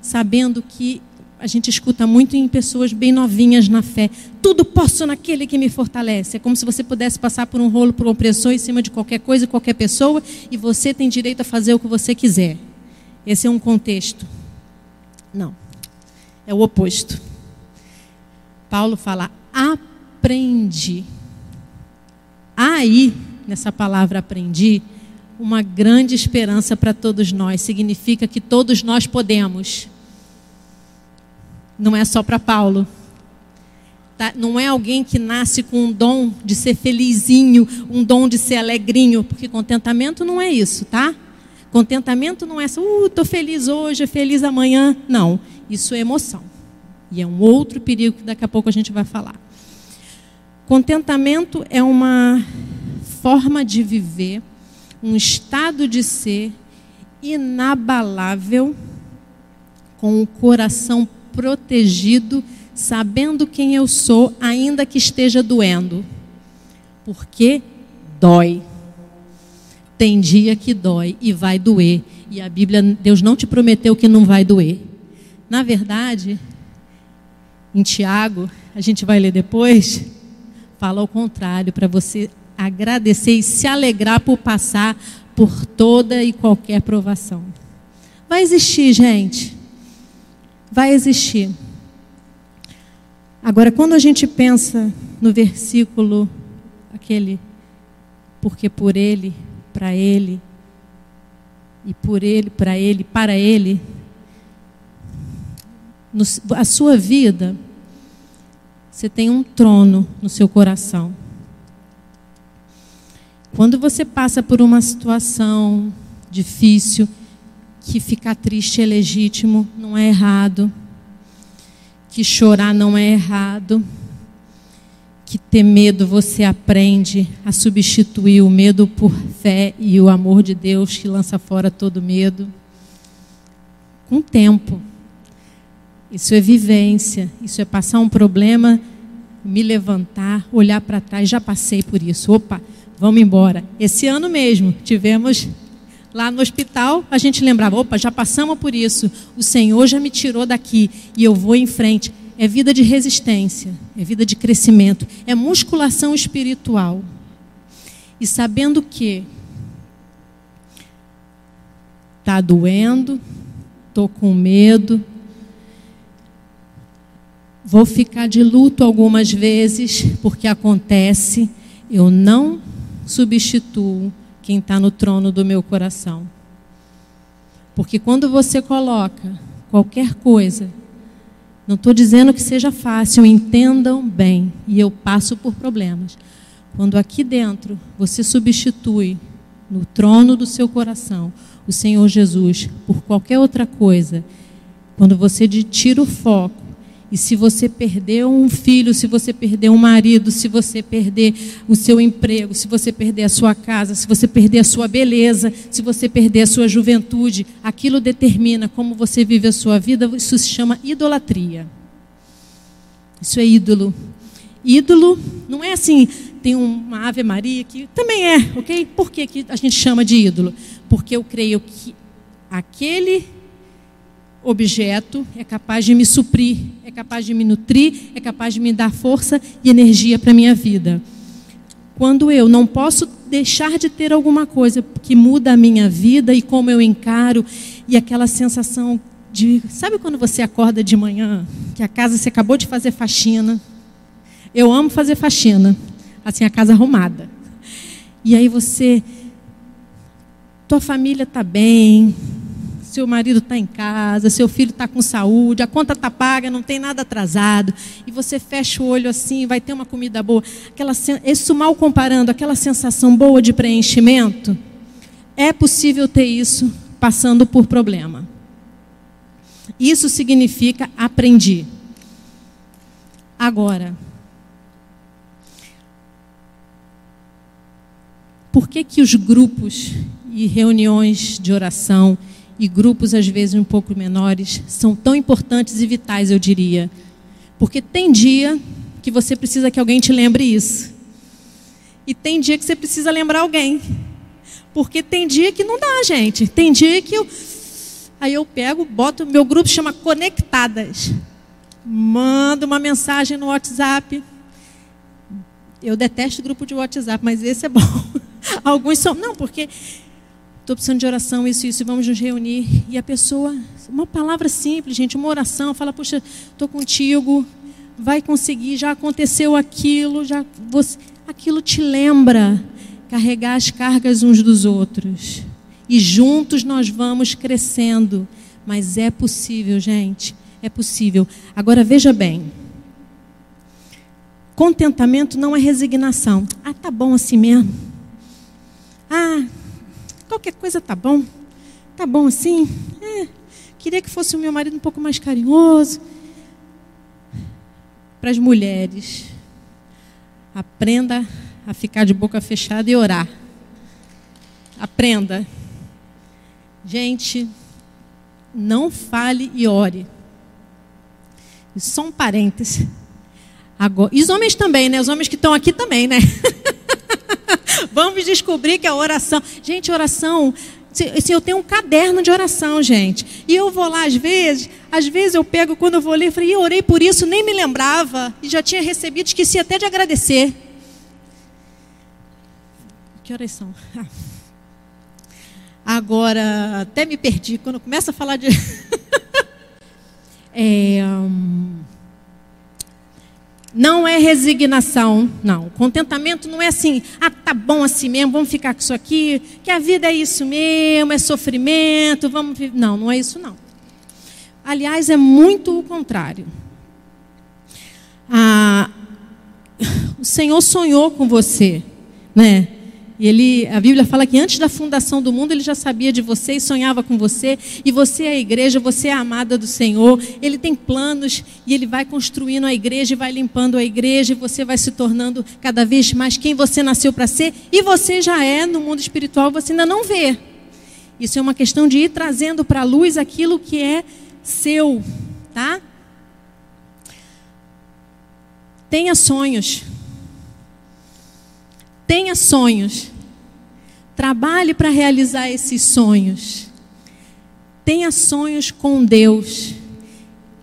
sabendo que a gente escuta muito em pessoas bem novinhas na fé. Tudo posso naquele que me fortalece. É como se você pudesse passar por um rolo por opressor em cima de qualquer coisa, qualquer pessoa, e você tem direito a fazer o que você quiser. Esse é um contexto. Não. É o oposto. Paulo fala: aprendi. Aí, nessa palavra aprendi, uma grande esperança para todos nós. Significa que todos nós podemos. Não é só para Paulo. Tá? Não é alguém que nasce com um dom de ser felizinho, um dom de ser alegrinho, porque contentamento não é isso, tá? Contentamento não é só, uh, estou feliz hoje, feliz amanhã. Não, isso é emoção. E é um outro perigo que daqui a pouco a gente vai falar. Contentamento é uma forma de viver, um estado de ser inabalável, com o coração protegido, sabendo quem eu sou, ainda que esteja doendo. Porque dói. Tem dia que dói e vai doer. E a Bíblia, Deus não te prometeu que não vai doer. Na verdade, em Tiago, a gente vai ler depois, fala ao contrário, para você agradecer e se alegrar por passar por toda e qualquer provação. Vai existir, gente. Vai existir. Agora, quando a gente pensa no versículo, aquele, porque por ele, para ele, e por ele, para ele, para ele, no, a sua vida você tem um trono no seu coração. Quando você passa por uma situação difícil, que ficar triste é legítimo, não é errado. Que chorar não é errado. Que ter medo você aprende a substituir o medo por fé e o amor de Deus que lança fora todo medo. Com tempo. Isso é vivência, isso é passar um problema, me levantar, olhar para trás, já passei por isso. Opa, vamos embora. Esse ano mesmo tivemos lá no hospital, a gente lembrava, opa, já passamos por isso. O Senhor já me tirou daqui e eu vou em frente. É vida de resistência, é vida de crescimento, é musculação espiritual. E sabendo que está doendo, estou com medo, Vou ficar de luto algumas vezes, porque acontece, eu não substituo quem está no trono do meu coração. Porque quando você coloca qualquer coisa, não estou dizendo que seja fácil, entendam bem, e eu passo por problemas. Quando aqui dentro você substitui no trono do seu coração o Senhor Jesus por qualquer outra coisa, quando você tira o foco, e se você perder um filho, se você perder um marido, se você perder o seu emprego, se você perder a sua casa, se você perder a sua beleza, se você perder a sua juventude, aquilo determina como você vive a sua vida. Isso se chama idolatria. Isso é ídolo. Ídolo não é assim, tem uma Ave Maria que também é, ok? Por que, que a gente chama de ídolo? Porque eu creio que aquele objeto é capaz de me suprir, é capaz de me nutrir, é capaz de me dar força e energia para a minha vida. Quando eu não posso deixar de ter alguma coisa que muda a minha vida e como eu encaro, e aquela sensação de. Sabe quando você acorda de manhã, que a casa você acabou de fazer faxina? Eu amo fazer faxina, assim, a casa arrumada. E aí você. Tua família está bem, seu marido está em casa, seu filho está com saúde, a conta está paga, não tem nada atrasado, e você fecha o olho assim, vai ter uma comida boa. Aquela, isso mal comparando, aquela sensação boa de preenchimento, é possível ter isso passando por problema. Isso significa aprendi. Agora, por que, que os grupos e reuniões de oração e grupos, às vezes, um pouco menores, são tão importantes e vitais, eu diria? Porque tem dia que você precisa que alguém te lembre isso. E tem dia que você precisa lembrar alguém. Porque tem dia que não dá, gente. Tem dia que eu. Aí eu pego, boto. Meu grupo chama Conectadas. Mando uma mensagem no WhatsApp. Eu detesto grupo de WhatsApp, mas esse é bom. [laughs] Alguns são. Não, porque estou precisando de oração, isso, isso, vamos nos reunir. E a pessoa, uma palavra simples, gente, uma oração, fala, puxa, estou contigo, vai conseguir, já aconteceu aquilo, já você, aquilo te lembra carregar as cargas uns dos outros. E juntos nós vamos crescendo. Mas é possível, gente. É possível. Agora veja bem. Contentamento não é resignação. Ah, tá bom assim mesmo. Ah, qualquer coisa tá bom. Tá bom assim? É, queria que fosse o meu marido um pouco mais carinhoso. Para as mulheres, aprenda a ficar de boca fechada e orar. Aprenda. Gente, não fale e ore. Só um parêntese. Agora, e os homens também, né? Os homens que estão aqui também, né? [laughs] Vamos descobrir que a oração. Gente, oração. Se, eu tenho um caderno de oração, gente. E eu vou lá às vezes, às vezes eu pego, quando eu vou ler, falei, eu orei por isso, nem me lembrava. E já tinha recebido, esqueci até de agradecer. Que horas são? [laughs] Agora, até me perdi. Quando começa a falar de. [laughs] é, um... Não é resignação, não. Contentamento não é assim, ah, tá bom assim mesmo, vamos ficar com isso aqui, que a vida é isso mesmo, é sofrimento, vamos. Não, não é isso não. Aliás, é muito o contrário. Ah, o Senhor sonhou com você, né? E ele, a Bíblia fala que antes da fundação do mundo ele já sabia de você e sonhava com você. E você é a igreja, você é a amada do Senhor. Ele tem planos e ele vai construindo a igreja e vai limpando a igreja. E você vai se tornando cada vez mais quem você nasceu para ser. E você já é no mundo espiritual, você ainda não vê. Isso é uma questão de ir trazendo para a luz aquilo que é seu, tá? Tenha sonhos. Tenha sonhos. Trabalhe para realizar esses sonhos. Tenha sonhos com Deus.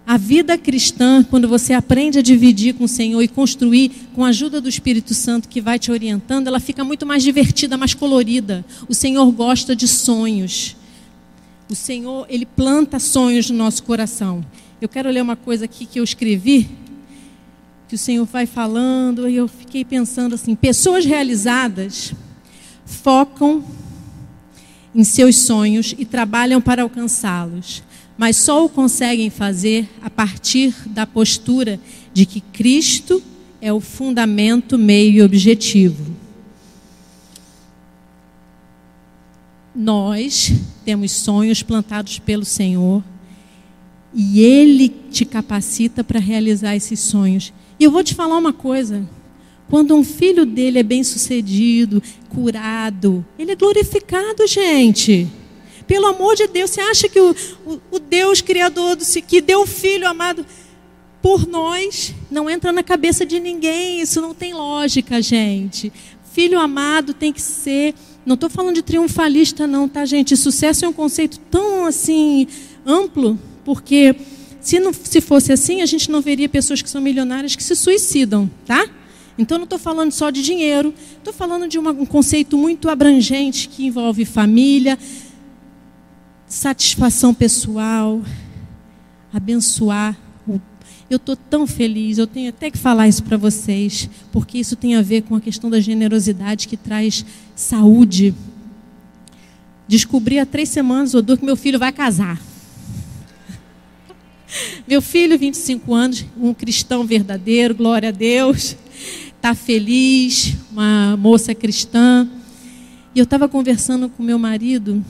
A vida cristã, quando você aprende a dividir com o Senhor e construir com a ajuda do Espírito Santo que vai te orientando, ela fica muito mais divertida, mais colorida. O Senhor gosta de sonhos. O Senhor, ele planta sonhos no nosso coração. Eu quero ler uma coisa aqui que eu escrevi que o Senhor vai falando, e eu fiquei pensando assim: pessoas realizadas focam em seus sonhos e trabalham para alcançá-los, mas só o conseguem fazer a partir da postura de que Cristo é o fundamento, meio e objetivo. Nós temos sonhos plantados pelo Senhor e Ele te capacita para realizar esses sonhos. E eu vou te falar uma coisa. Quando um filho dele é bem sucedido, curado, ele é glorificado, gente. Pelo amor de Deus, você acha que o, o, o Deus Criador, do, que deu o Filho amado por nós, não entra na cabeça de ninguém, isso não tem lógica, gente. Filho amado tem que ser. Não estou falando de triunfalista, não, tá, gente? Sucesso é um conceito tão assim amplo, porque se, não, se fosse assim, a gente não veria pessoas que são milionárias que se suicidam, tá? Então, não estou falando só de dinheiro, estou falando de uma, um conceito muito abrangente que envolve família, satisfação pessoal, abençoar. Eu estou tão feliz, eu tenho até que falar isso para vocês, porque isso tem a ver com a questão da generosidade que traz saúde. Descobri há três semanas, Odor, que meu filho vai casar. Meu filho, 25 anos, um cristão verdadeiro, glória a Deus, está feliz, uma moça cristã. E eu estava conversando com meu marido,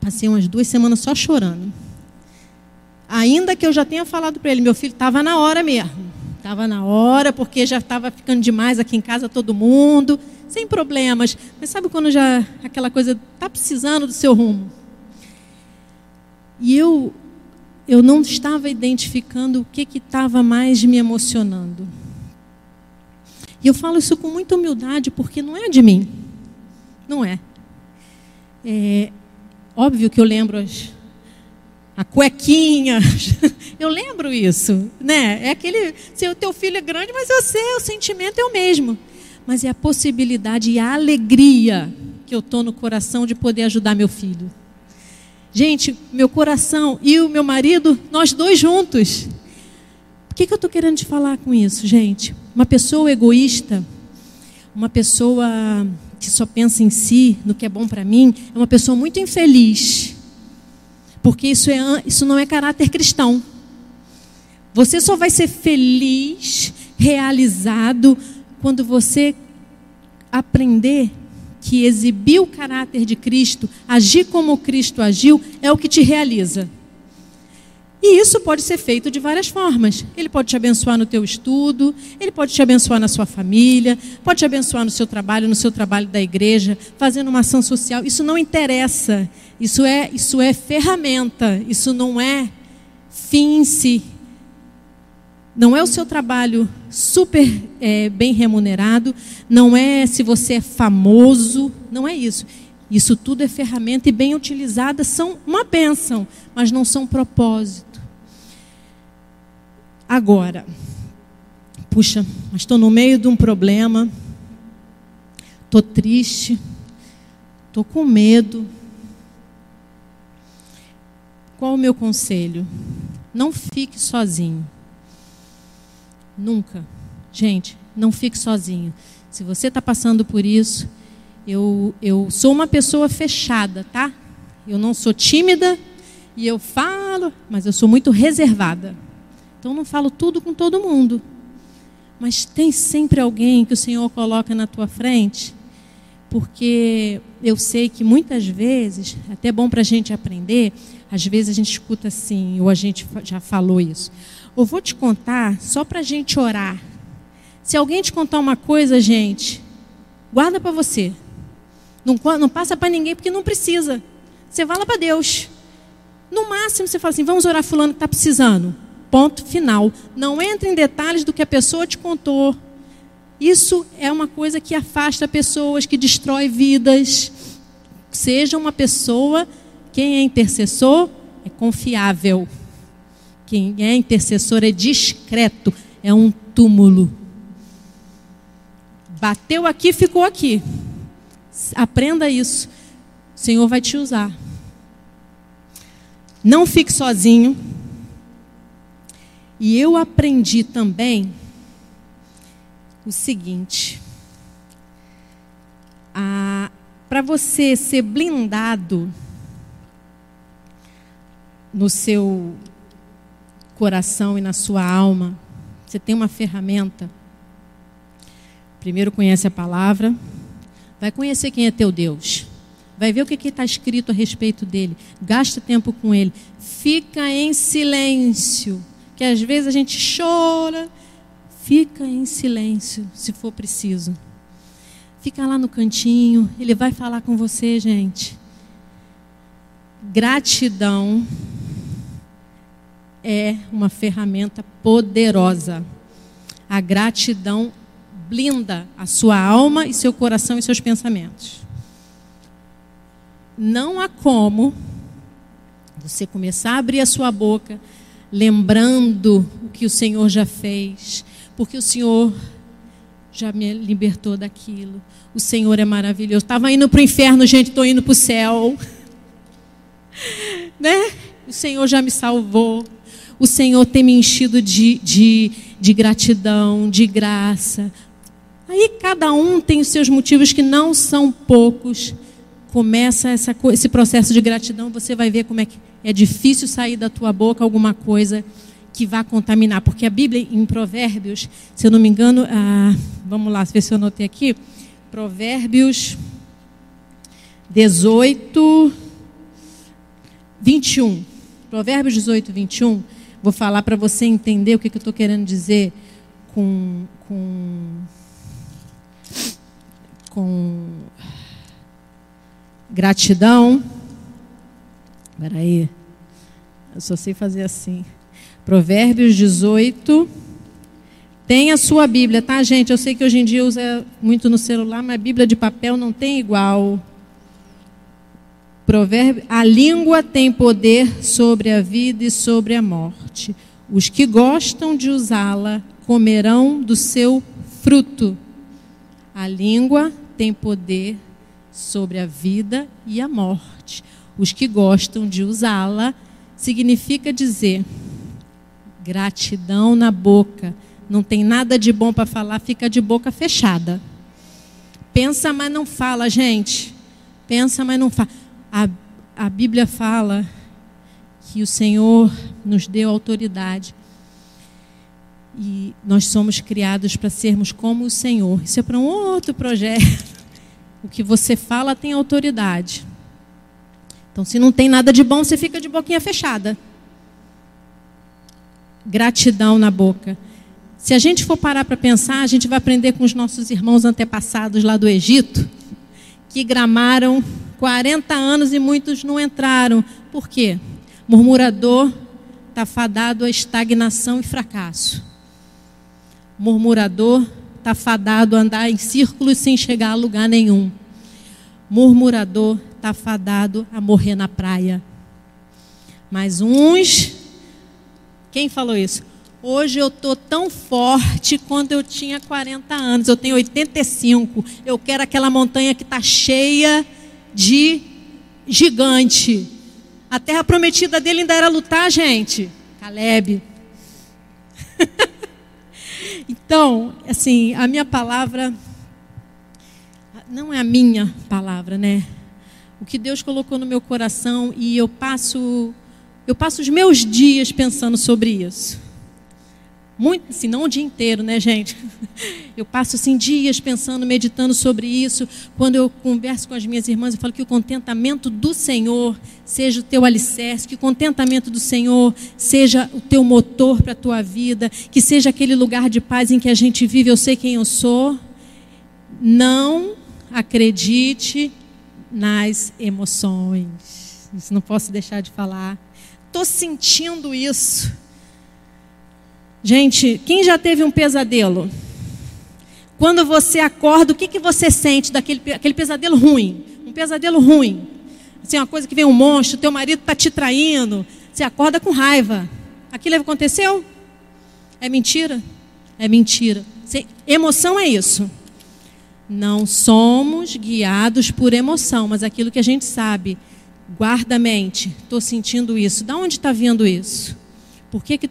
passei umas duas semanas só chorando. Ainda que eu já tenha falado para ele, meu filho estava na hora mesmo. Estava na hora, porque já estava ficando demais aqui em casa todo mundo, sem problemas. Mas sabe quando já aquela coisa está precisando do seu rumo? E eu eu não estava identificando o que estava mais me emocionando. E eu falo isso com muita humildade, porque não é de mim. Não é. É óbvio que eu lembro as, a cuequinha. [laughs] Eu lembro isso, né? É aquele, se o teu filho é grande, mas você, o sentimento é o mesmo. Mas é a possibilidade e a alegria que eu tô no coração de poder ajudar meu filho. Gente, meu coração e o meu marido, nós dois juntos. O que, que eu estou querendo te falar com isso, gente? Uma pessoa egoísta, uma pessoa que só pensa em si, no que é bom para mim, é uma pessoa muito infeliz. Porque isso, é, isso não é caráter cristão. Você só vai ser feliz, realizado, quando você aprender que exibir o caráter de Cristo, agir como Cristo agiu, é o que te realiza. E isso pode ser feito de várias formas. Ele pode te abençoar no teu estudo, ele pode te abençoar na sua família, pode te abençoar no seu trabalho, no seu trabalho da igreja, fazendo uma ação social. Isso não interessa. Isso é, isso é ferramenta, isso não é fim em si. Não é o seu trabalho super é, bem remunerado, não é se você é famoso, não é isso. Isso tudo é ferramenta e bem utilizada são uma bênção, mas não são propósito. Agora, puxa, mas estou no meio de um problema, estou triste, estou com medo. Qual o meu conselho? Não fique sozinho. Nunca. Gente, não fique sozinho. Se você está passando por isso, eu, eu sou uma pessoa fechada, tá? Eu não sou tímida e eu falo, mas eu sou muito reservada. Então não falo tudo com todo mundo. Mas tem sempre alguém que o Senhor coloca na tua frente, porque eu sei que muitas vezes, é até bom para a gente aprender, às vezes a gente escuta assim, ou a gente já falou isso. Eu vou te contar só para a gente orar. Se alguém te contar uma coisa, gente, guarda para você. Não, não passa para ninguém porque não precisa. Você fala para Deus. No máximo você fala assim: vamos orar fulano que está precisando. Ponto final. Não entre em detalhes do que a pessoa te contou. Isso é uma coisa que afasta pessoas, que destrói vidas. Seja uma pessoa quem é intercessor é confiável. Quem é intercessor é discreto, é um túmulo. Bateu aqui, ficou aqui. Aprenda isso. O Senhor vai te usar. Não fique sozinho. E eu aprendi também o seguinte: para você ser blindado no seu coração e na sua alma, você tem uma ferramenta. Primeiro conhece a palavra, vai conhecer quem é teu Deus, vai ver o que está escrito a respeito dele, gasta tempo com ele, fica em silêncio, que às vezes a gente chora, fica em silêncio, se for preciso. Fica lá no cantinho, ele vai falar com você, gente. Gratidão é uma ferramenta poderosa. A gratidão blinda a sua alma e seu coração e seus pensamentos. Não há como você começar a abrir a sua boca lembrando o que o Senhor já fez, porque o Senhor já me libertou daquilo. O Senhor é maravilhoso. Estava indo para o inferno, gente, estou indo para o céu. [laughs] Né? O Senhor já me salvou. O Senhor tem me enchido de, de, de gratidão, de graça. Aí cada um tem os seus motivos que não são poucos. Começa essa, esse processo de gratidão, você vai ver como é que é difícil sair da tua boca alguma coisa que vá contaminar. Porque a Bíblia, em Provérbios, se eu não me engano, ah, vamos lá, ver se eu anotei aqui. Provérbios 18, 21. Provérbios 18, 21. Vou falar para você entender o que, que eu estou querendo dizer com, com, com gratidão. Espera aí. Eu só sei fazer assim. Provérbios 18. Tem a sua Bíblia, tá, gente? Eu sei que hoje em dia usa muito no celular, mas Bíblia de papel não tem igual. Provérbio, a língua tem poder sobre a vida e sobre a morte. Os que gostam de usá-la comerão do seu fruto. A língua tem poder sobre a vida e a morte. Os que gostam de usá-la significa dizer gratidão na boca. Não tem nada de bom para falar, fica de boca fechada. Pensa, mas não fala, gente. Pensa, mas não fala a, a Bíblia fala que o Senhor nos deu autoridade. E nós somos criados para sermos como o Senhor. Isso é para um outro projeto. O que você fala tem autoridade. Então, se não tem nada de bom, você fica de boquinha fechada. Gratidão na boca. Se a gente for parar para pensar, a gente vai aprender com os nossos irmãos antepassados lá do Egito, que gramaram 40 anos e muitos não entraram. Por quê? Murmurador está fadado a estagnação e fracasso. Murmurador está fadado a andar em círculos sem chegar a lugar nenhum. Murmurador está fadado a morrer na praia. Mas uns. Quem falou isso? Hoje eu estou tão forte quando eu tinha 40 anos. Eu tenho 85. Eu quero aquela montanha que está cheia de gigante. A terra prometida dele ainda era lutar, gente. Caleb. [laughs] então, assim, a minha palavra não é a minha palavra, né? O que Deus colocou no meu coração e eu passo eu passo os meus dias pensando sobre isso. Muito, assim, não o dia inteiro, né, gente? Eu passo assim dias pensando, meditando sobre isso. Quando eu converso com as minhas irmãs, eu falo que o contentamento do Senhor seja o teu alicerce, que o contentamento do Senhor seja o teu motor para a tua vida, que seja aquele lugar de paz em que a gente vive. Eu sei quem eu sou. Não acredite nas emoções. Isso não posso deixar de falar. Estou sentindo isso. Gente, quem já teve um pesadelo? Quando você acorda, o que, que você sente daquele aquele pesadelo ruim? Um pesadelo ruim. Assim, uma coisa que vem um monstro, teu marido está te traindo. Você acorda com raiva. Aquilo aconteceu? É mentira? É mentira. emoção é isso. Não somos guiados por emoção, mas aquilo que a gente sabe. Guarda a mente. Estou sentindo isso. Da onde está vindo isso? Por que, que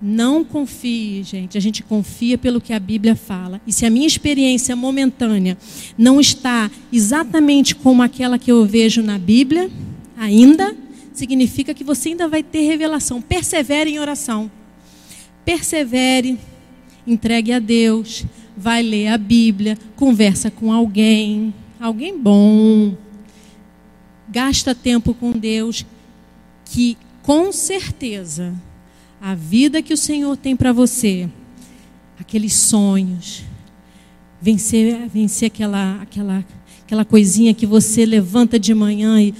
não confie, gente. A gente confia pelo que a Bíblia fala. E se a minha experiência momentânea não está exatamente como aquela que eu vejo na Bíblia, ainda, significa que você ainda vai ter revelação. Persevere em oração. Persevere, entregue a Deus, vai ler a Bíblia, conversa com alguém, alguém bom. Gasta tempo com Deus, que com certeza a vida que o Senhor tem para você, aqueles sonhos, vencer, vencer aquela, aquela, aquela coisinha que você levanta de manhã e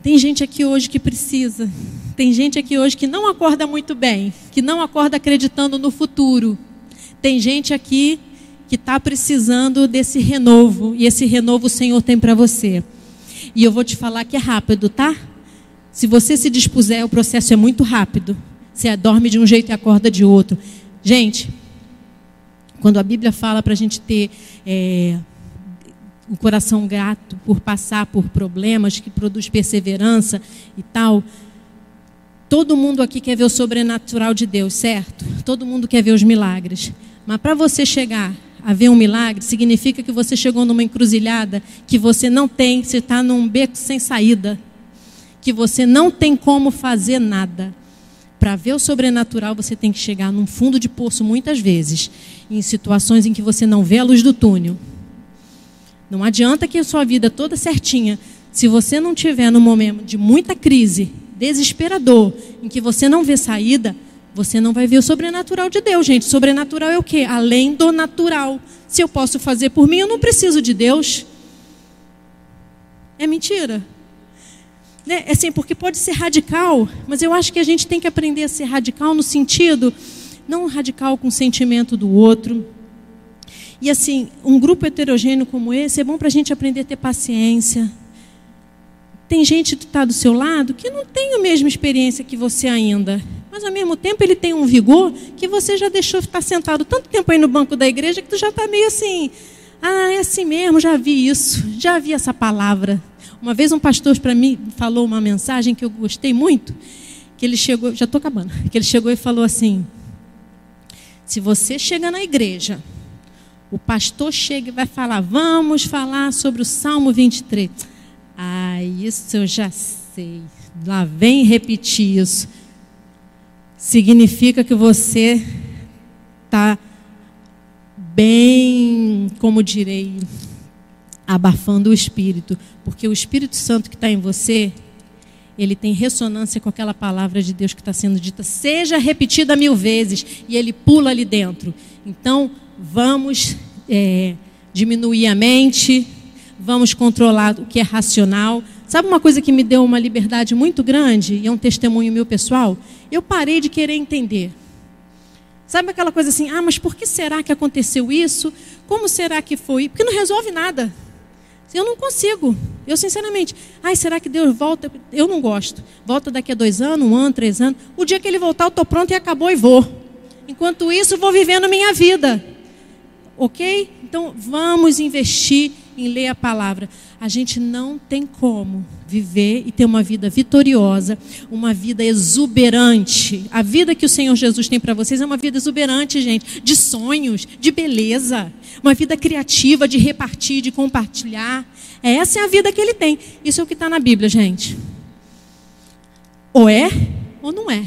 tem gente aqui hoje que precisa. Tem gente aqui hoje que não acorda muito bem, que não acorda acreditando no futuro. Tem gente aqui que está precisando desse renovo e esse renovo o Senhor tem para você. E eu vou te falar que é rápido, tá? Se você se dispuser, o processo é muito rápido. Você dorme de um jeito e acorda de outro. Gente, quando a Bíblia fala para a gente ter é, um coração grato por passar por problemas que produz perseverança e tal, Todo mundo aqui quer ver o sobrenatural de Deus, certo? Todo mundo quer ver os milagres. Mas para você chegar a ver um milagre, significa que você chegou numa encruzilhada que você não tem, você está num beco sem saída, que você não tem como fazer nada. Para ver o sobrenatural, você tem que chegar num fundo de poço muitas vezes, em situações em que você não vê a luz do túnel. Não adianta que a sua vida toda certinha, se você não tiver num momento de muita crise, desesperador, em que você não vê saída, você não vai ver o sobrenatural de Deus, gente. Sobrenatural é o quê? Além do natural. Se eu posso fazer por mim, eu não preciso de Deus. É mentira. Né? É assim, porque pode ser radical, mas eu acho que a gente tem que aprender a ser radical no sentido, não radical com o sentimento do outro. E assim, um grupo heterogêneo como esse é bom para a gente aprender a ter paciência. Tem gente que está do seu lado que não tem a mesma experiência que você ainda mas ao mesmo tempo ele tem um vigor que você já deixou estar sentado tanto tempo aí no banco da igreja que tu já está meio assim, ah, é assim mesmo, já vi isso, já vi essa palavra. Uma vez um pastor para mim falou uma mensagem que eu gostei muito, que ele chegou, já estou acabando, que ele chegou e falou assim: se você chega na igreja, o pastor chega e vai falar, vamos falar sobre o Salmo 23. Ah, isso eu já sei. Lá vem repetir isso significa que você está bem, como direi, abafando o Espírito, porque o Espírito Santo que está em você, ele tem ressonância com aquela palavra de Deus que está sendo dita, seja repetida mil vezes, e ele pula ali dentro. Então, vamos é, diminuir a mente, vamos controlar o que é racional, Sabe uma coisa que me deu uma liberdade muito grande, e é um testemunho meu pessoal? Eu parei de querer entender. Sabe aquela coisa assim, ah, mas por que será que aconteceu isso? Como será que foi? Porque não resolve nada. Eu não consigo. Eu, sinceramente, ai, será que Deus volta? Eu não gosto. Volta daqui a dois anos, um ano, três anos. O dia que ele voltar, eu estou pronto e acabou e vou. Enquanto isso, vou vivendo minha vida. Ok? Então, vamos investir em ler a palavra. A gente não tem como viver e ter uma vida vitoriosa, uma vida exuberante. A vida que o Senhor Jesus tem para vocês é uma vida exuberante, gente, de sonhos, de beleza, uma vida criativa, de repartir, de compartilhar. Essa é a vida que ele tem. Isso é o que está na Bíblia, gente. Ou é ou não é.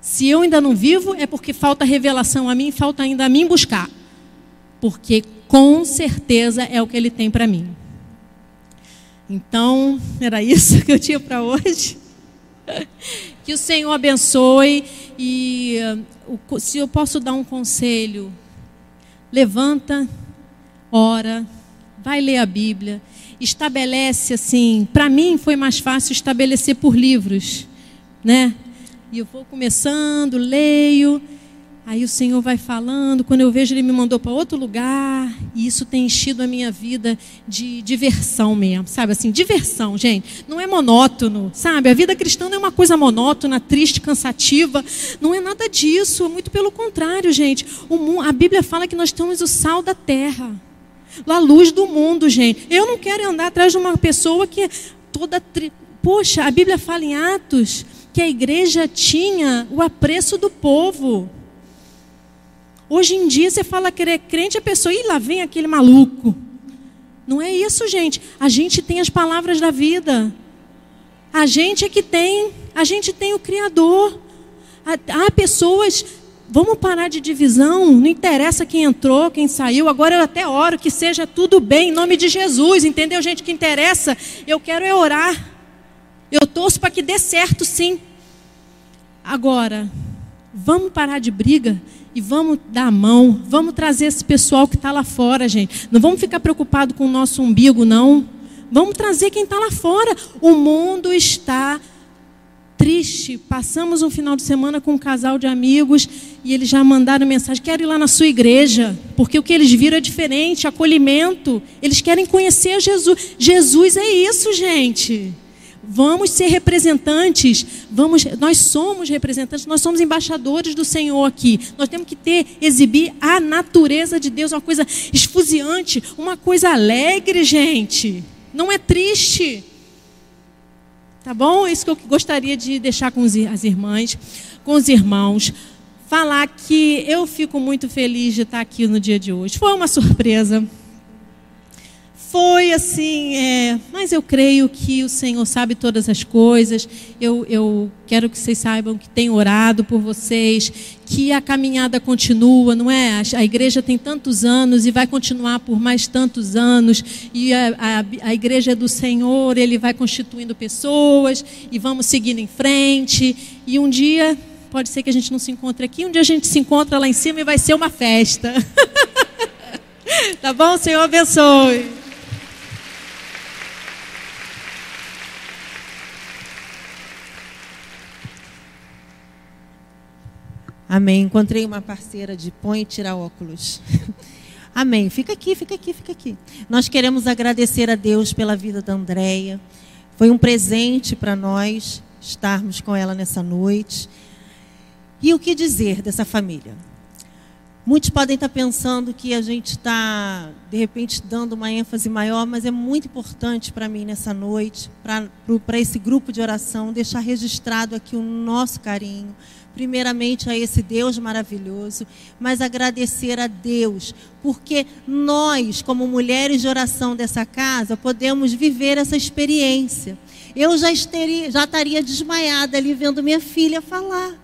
Se eu ainda não vivo, é porque falta revelação a mim, falta ainda a mim buscar. Porque com certeza é o que ele tem para mim. Então, era isso que eu tinha para hoje. [laughs] Que o Senhor abençoe e uh, se eu posso dar um conselho, levanta, ora, vai ler a Bíblia, estabelece assim. Para mim foi mais fácil estabelecer por livros, né? E eu vou começando, leio, Aí o Senhor vai falando, quando eu vejo Ele me mandou para outro lugar, e isso tem enchido a minha vida de diversão mesmo, sabe assim, diversão, gente. Não é monótono, sabe? A vida cristã não é uma coisa monótona, triste, cansativa, não é nada disso, muito pelo contrário, gente. O, a Bíblia fala que nós temos o sal da terra, a luz do mundo, gente. Eu não quero andar atrás de uma pessoa que é toda. Tri... Poxa, a Bíblia fala em Atos que a igreja tinha o apreço do povo. Hoje em dia você fala que é crente, a pessoa, e lá vem aquele maluco. Não é isso, gente. A gente tem as palavras da vida. A gente é que tem, a gente tem o Criador. Há pessoas, vamos parar de divisão, não interessa quem entrou, quem saiu. Agora eu até oro que seja tudo bem em nome de Jesus, entendeu, gente? O que interessa, eu quero é orar. Eu torço para que dê certo, sim. Agora, vamos parar de briga e vamos dar a mão, vamos trazer esse pessoal que está lá fora, gente. Não vamos ficar preocupado com o nosso umbigo, não. Vamos trazer quem está lá fora. O mundo está triste. Passamos um final de semana com um casal de amigos e eles já mandaram mensagem: quero ir lá na sua igreja, porque o que eles viram é diferente, acolhimento. Eles querem conhecer Jesus. Jesus é isso, gente. Vamos ser representantes, vamos, nós somos representantes, nós somos embaixadores do Senhor aqui. Nós temos que ter, exibir a natureza de Deus, uma coisa esfuziante, uma coisa alegre, gente. Não é triste. Tá bom? Isso que eu gostaria de deixar com as irmãs, com os irmãos. Falar que eu fico muito feliz de estar aqui no dia de hoje. Foi uma surpresa foi assim, é, mas eu creio que o Senhor sabe todas as coisas. Eu, eu quero que vocês saibam que tenho orado por vocês, que a caminhada continua, não é? A, a igreja tem tantos anos e vai continuar por mais tantos anos. E a, a, a igreja é do Senhor, Ele vai constituindo pessoas e vamos seguindo em frente. E um dia, pode ser que a gente não se encontre aqui, um dia a gente se encontra lá em cima e vai ser uma festa. [laughs] tá bom? Senhor abençoe. Amém. Encontrei uma parceira de põe e tira óculos. [laughs] Amém. Fica aqui, fica aqui, fica aqui. Nós queremos agradecer a Deus pela vida da Andréia. Foi um presente para nós estarmos com ela nessa noite. E o que dizer dessa família? Muitos podem estar pensando que a gente está, de repente, dando uma ênfase maior, mas é muito importante para mim nessa noite, para esse grupo de oração, deixar registrado aqui o nosso carinho, primeiramente a esse Deus maravilhoso, mas agradecer a Deus, porque nós, como mulheres de oração dessa casa, podemos viver essa experiência. Eu já, estaria, já estaria desmaiada ali vendo minha filha falar.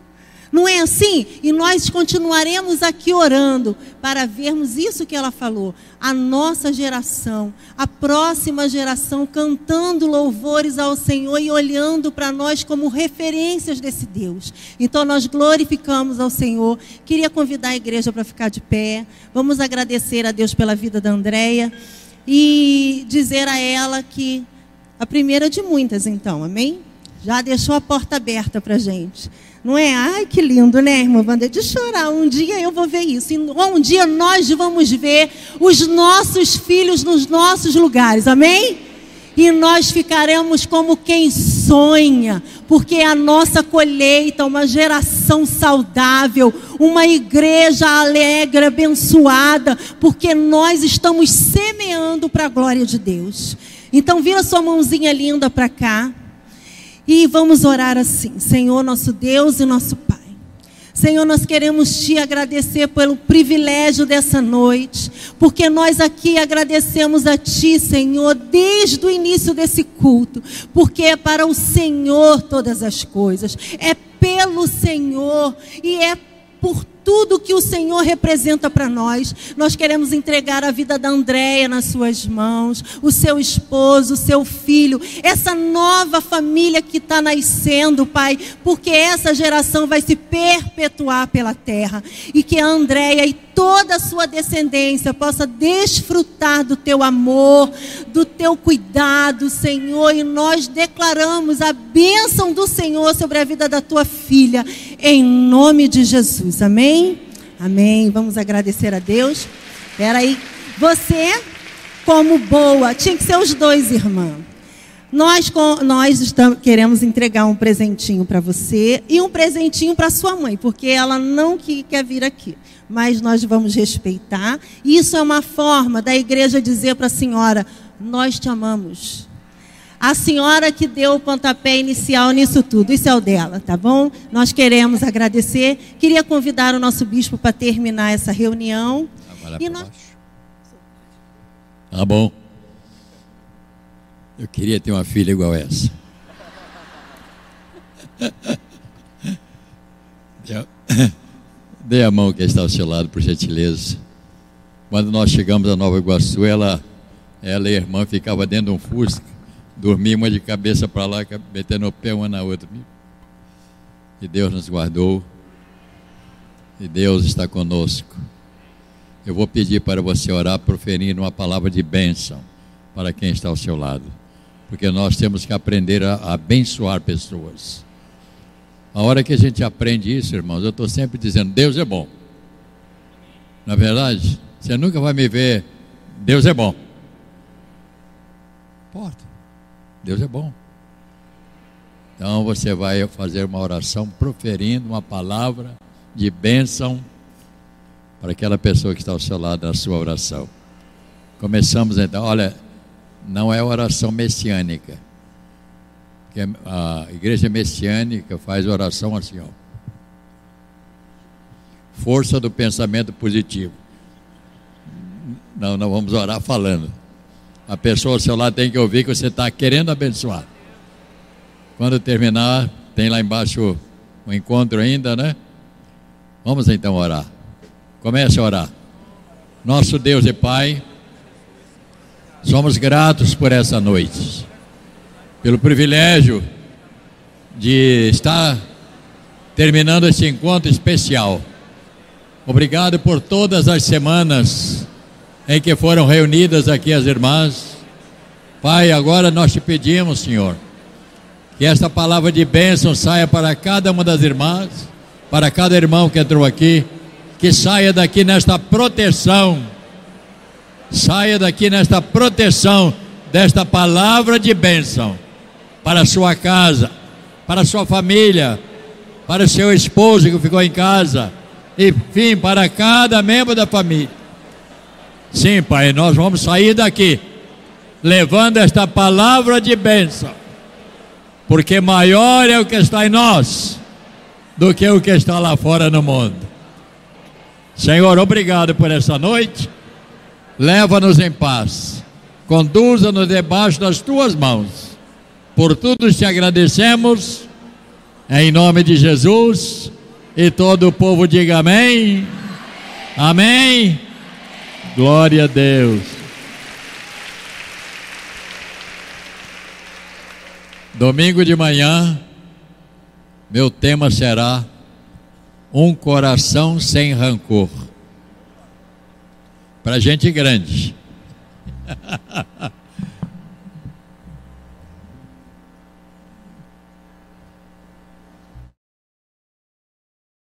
Não é assim? E nós continuaremos aqui orando para vermos isso que ela falou. A nossa geração, a próxima geração, cantando louvores ao Senhor e olhando para nós como referências desse Deus. Então nós glorificamos ao Senhor. Queria convidar a igreja para ficar de pé. Vamos agradecer a Deus pela vida da Andréia e dizer a ela que a primeira de muitas, então, amém? Já deixou a porta aberta para a gente. Não é? Ai, que lindo, né, irmã Wanda? De chorar. Um dia eu vou ver isso. Um dia nós vamos ver os nossos filhos nos nossos lugares. Amém? E nós ficaremos como quem sonha, porque é a nossa colheita, uma geração saudável, uma igreja alegre, abençoada, porque nós estamos semeando para a glória de Deus. Então, vira sua mãozinha linda para cá. E vamos orar assim: Senhor, nosso Deus e nosso Pai. Senhor, nós queremos te agradecer pelo privilégio dessa noite, porque nós aqui agradecemos a ti, Senhor, desde o início desse culto, porque é para o Senhor todas as coisas, é pelo Senhor e é por tudo que o Senhor representa para nós. Nós queremos entregar a vida da Andréia nas suas mãos, o seu esposo, o seu filho, essa nova família que está nascendo, Pai, porque essa geração vai se perpetuar pela terra e que a Andréia e toda a sua descendência possa desfrutar do teu amor, do teu cuidado, Senhor, e nós declaramos a bênção do Senhor sobre a vida da tua filha, em nome de Jesus. Amém. Amém? Amém. Vamos agradecer a Deus. Espera aí. Você, como boa, tinha que ser os dois, irmã. Nós, nós estamos, queremos entregar um presentinho para você e um presentinho para sua mãe, porque ela não que, quer vir aqui. Mas nós vamos respeitar. Isso é uma forma da igreja dizer para a senhora: Nós te amamos. A senhora que deu o pontapé inicial nisso tudo, isso é o dela, tá bom? Nós queremos agradecer. Queria convidar o nosso bispo para terminar essa reunião. Agora e nós... Tá bom. Eu queria ter uma filha igual essa. [laughs] [coughs] Dê a mão que está ao seu lado, por gentileza. Quando nós chegamos a Nova Iguaçu, ela, ela e a irmã ficavam dentro de um fusca dormir uma de cabeça para lá, metendo o pé uma na outra. E Deus nos guardou. E Deus está conosco. Eu vou pedir para você orar proferindo uma palavra de bênção para quem está ao seu lado. Porque nós temos que aprender a, abençoar pessoas. A hora que a gente aprende isso, irmãos, eu estou sempre dizendo: Deus é bom. Na verdade, você nunca vai me ver, Deus é bom. Importa. Deus é bom. Então você vai fazer uma oração proferindo uma palavra de bênção para aquela pessoa que está ao seu lado na sua oração. Começamos então, olha, não é oração messiânica. que a igreja messiânica faz oração assim, ó. Força do pensamento positivo. Não, não vamos orar falando. A pessoa ao seu lado tem que ouvir que você está querendo abençoar. Quando terminar, tem lá embaixo o um encontro ainda, né? Vamos então orar. Comece a orar. Nosso Deus e Pai, somos gratos por essa noite, pelo privilégio de estar terminando esse encontro especial. Obrigado por todas as semanas em que foram reunidas aqui as irmãs. Pai, agora nós te pedimos, Senhor, que esta palavra de bênção saia para cada uma das irmãs, para cada irmão que entrou aqui, que saia daqui nesta proteção, saia daqui nesta proteção desta palavra de bênção para a sua casa, para a sua família, para o seu esposo que ficou em casa, enfim, para cada membro da família. Sim, Pai, nós vamos sair daqui levando esta palavra de bênção, porque maior é o que está em nós do que o que está lá fora no mundo. Senhor, obrigado por essa noite. Leva-nos em paz. Conduza-nos debaixo das tuas mãos. Por tudo te agradecemos. Em nome de Jesus. E todo o povo diga amém. Amém. Glória a Deus. Domingo de manhã, meu tema será Um coração sem rancor. Para gente grande. [laughs]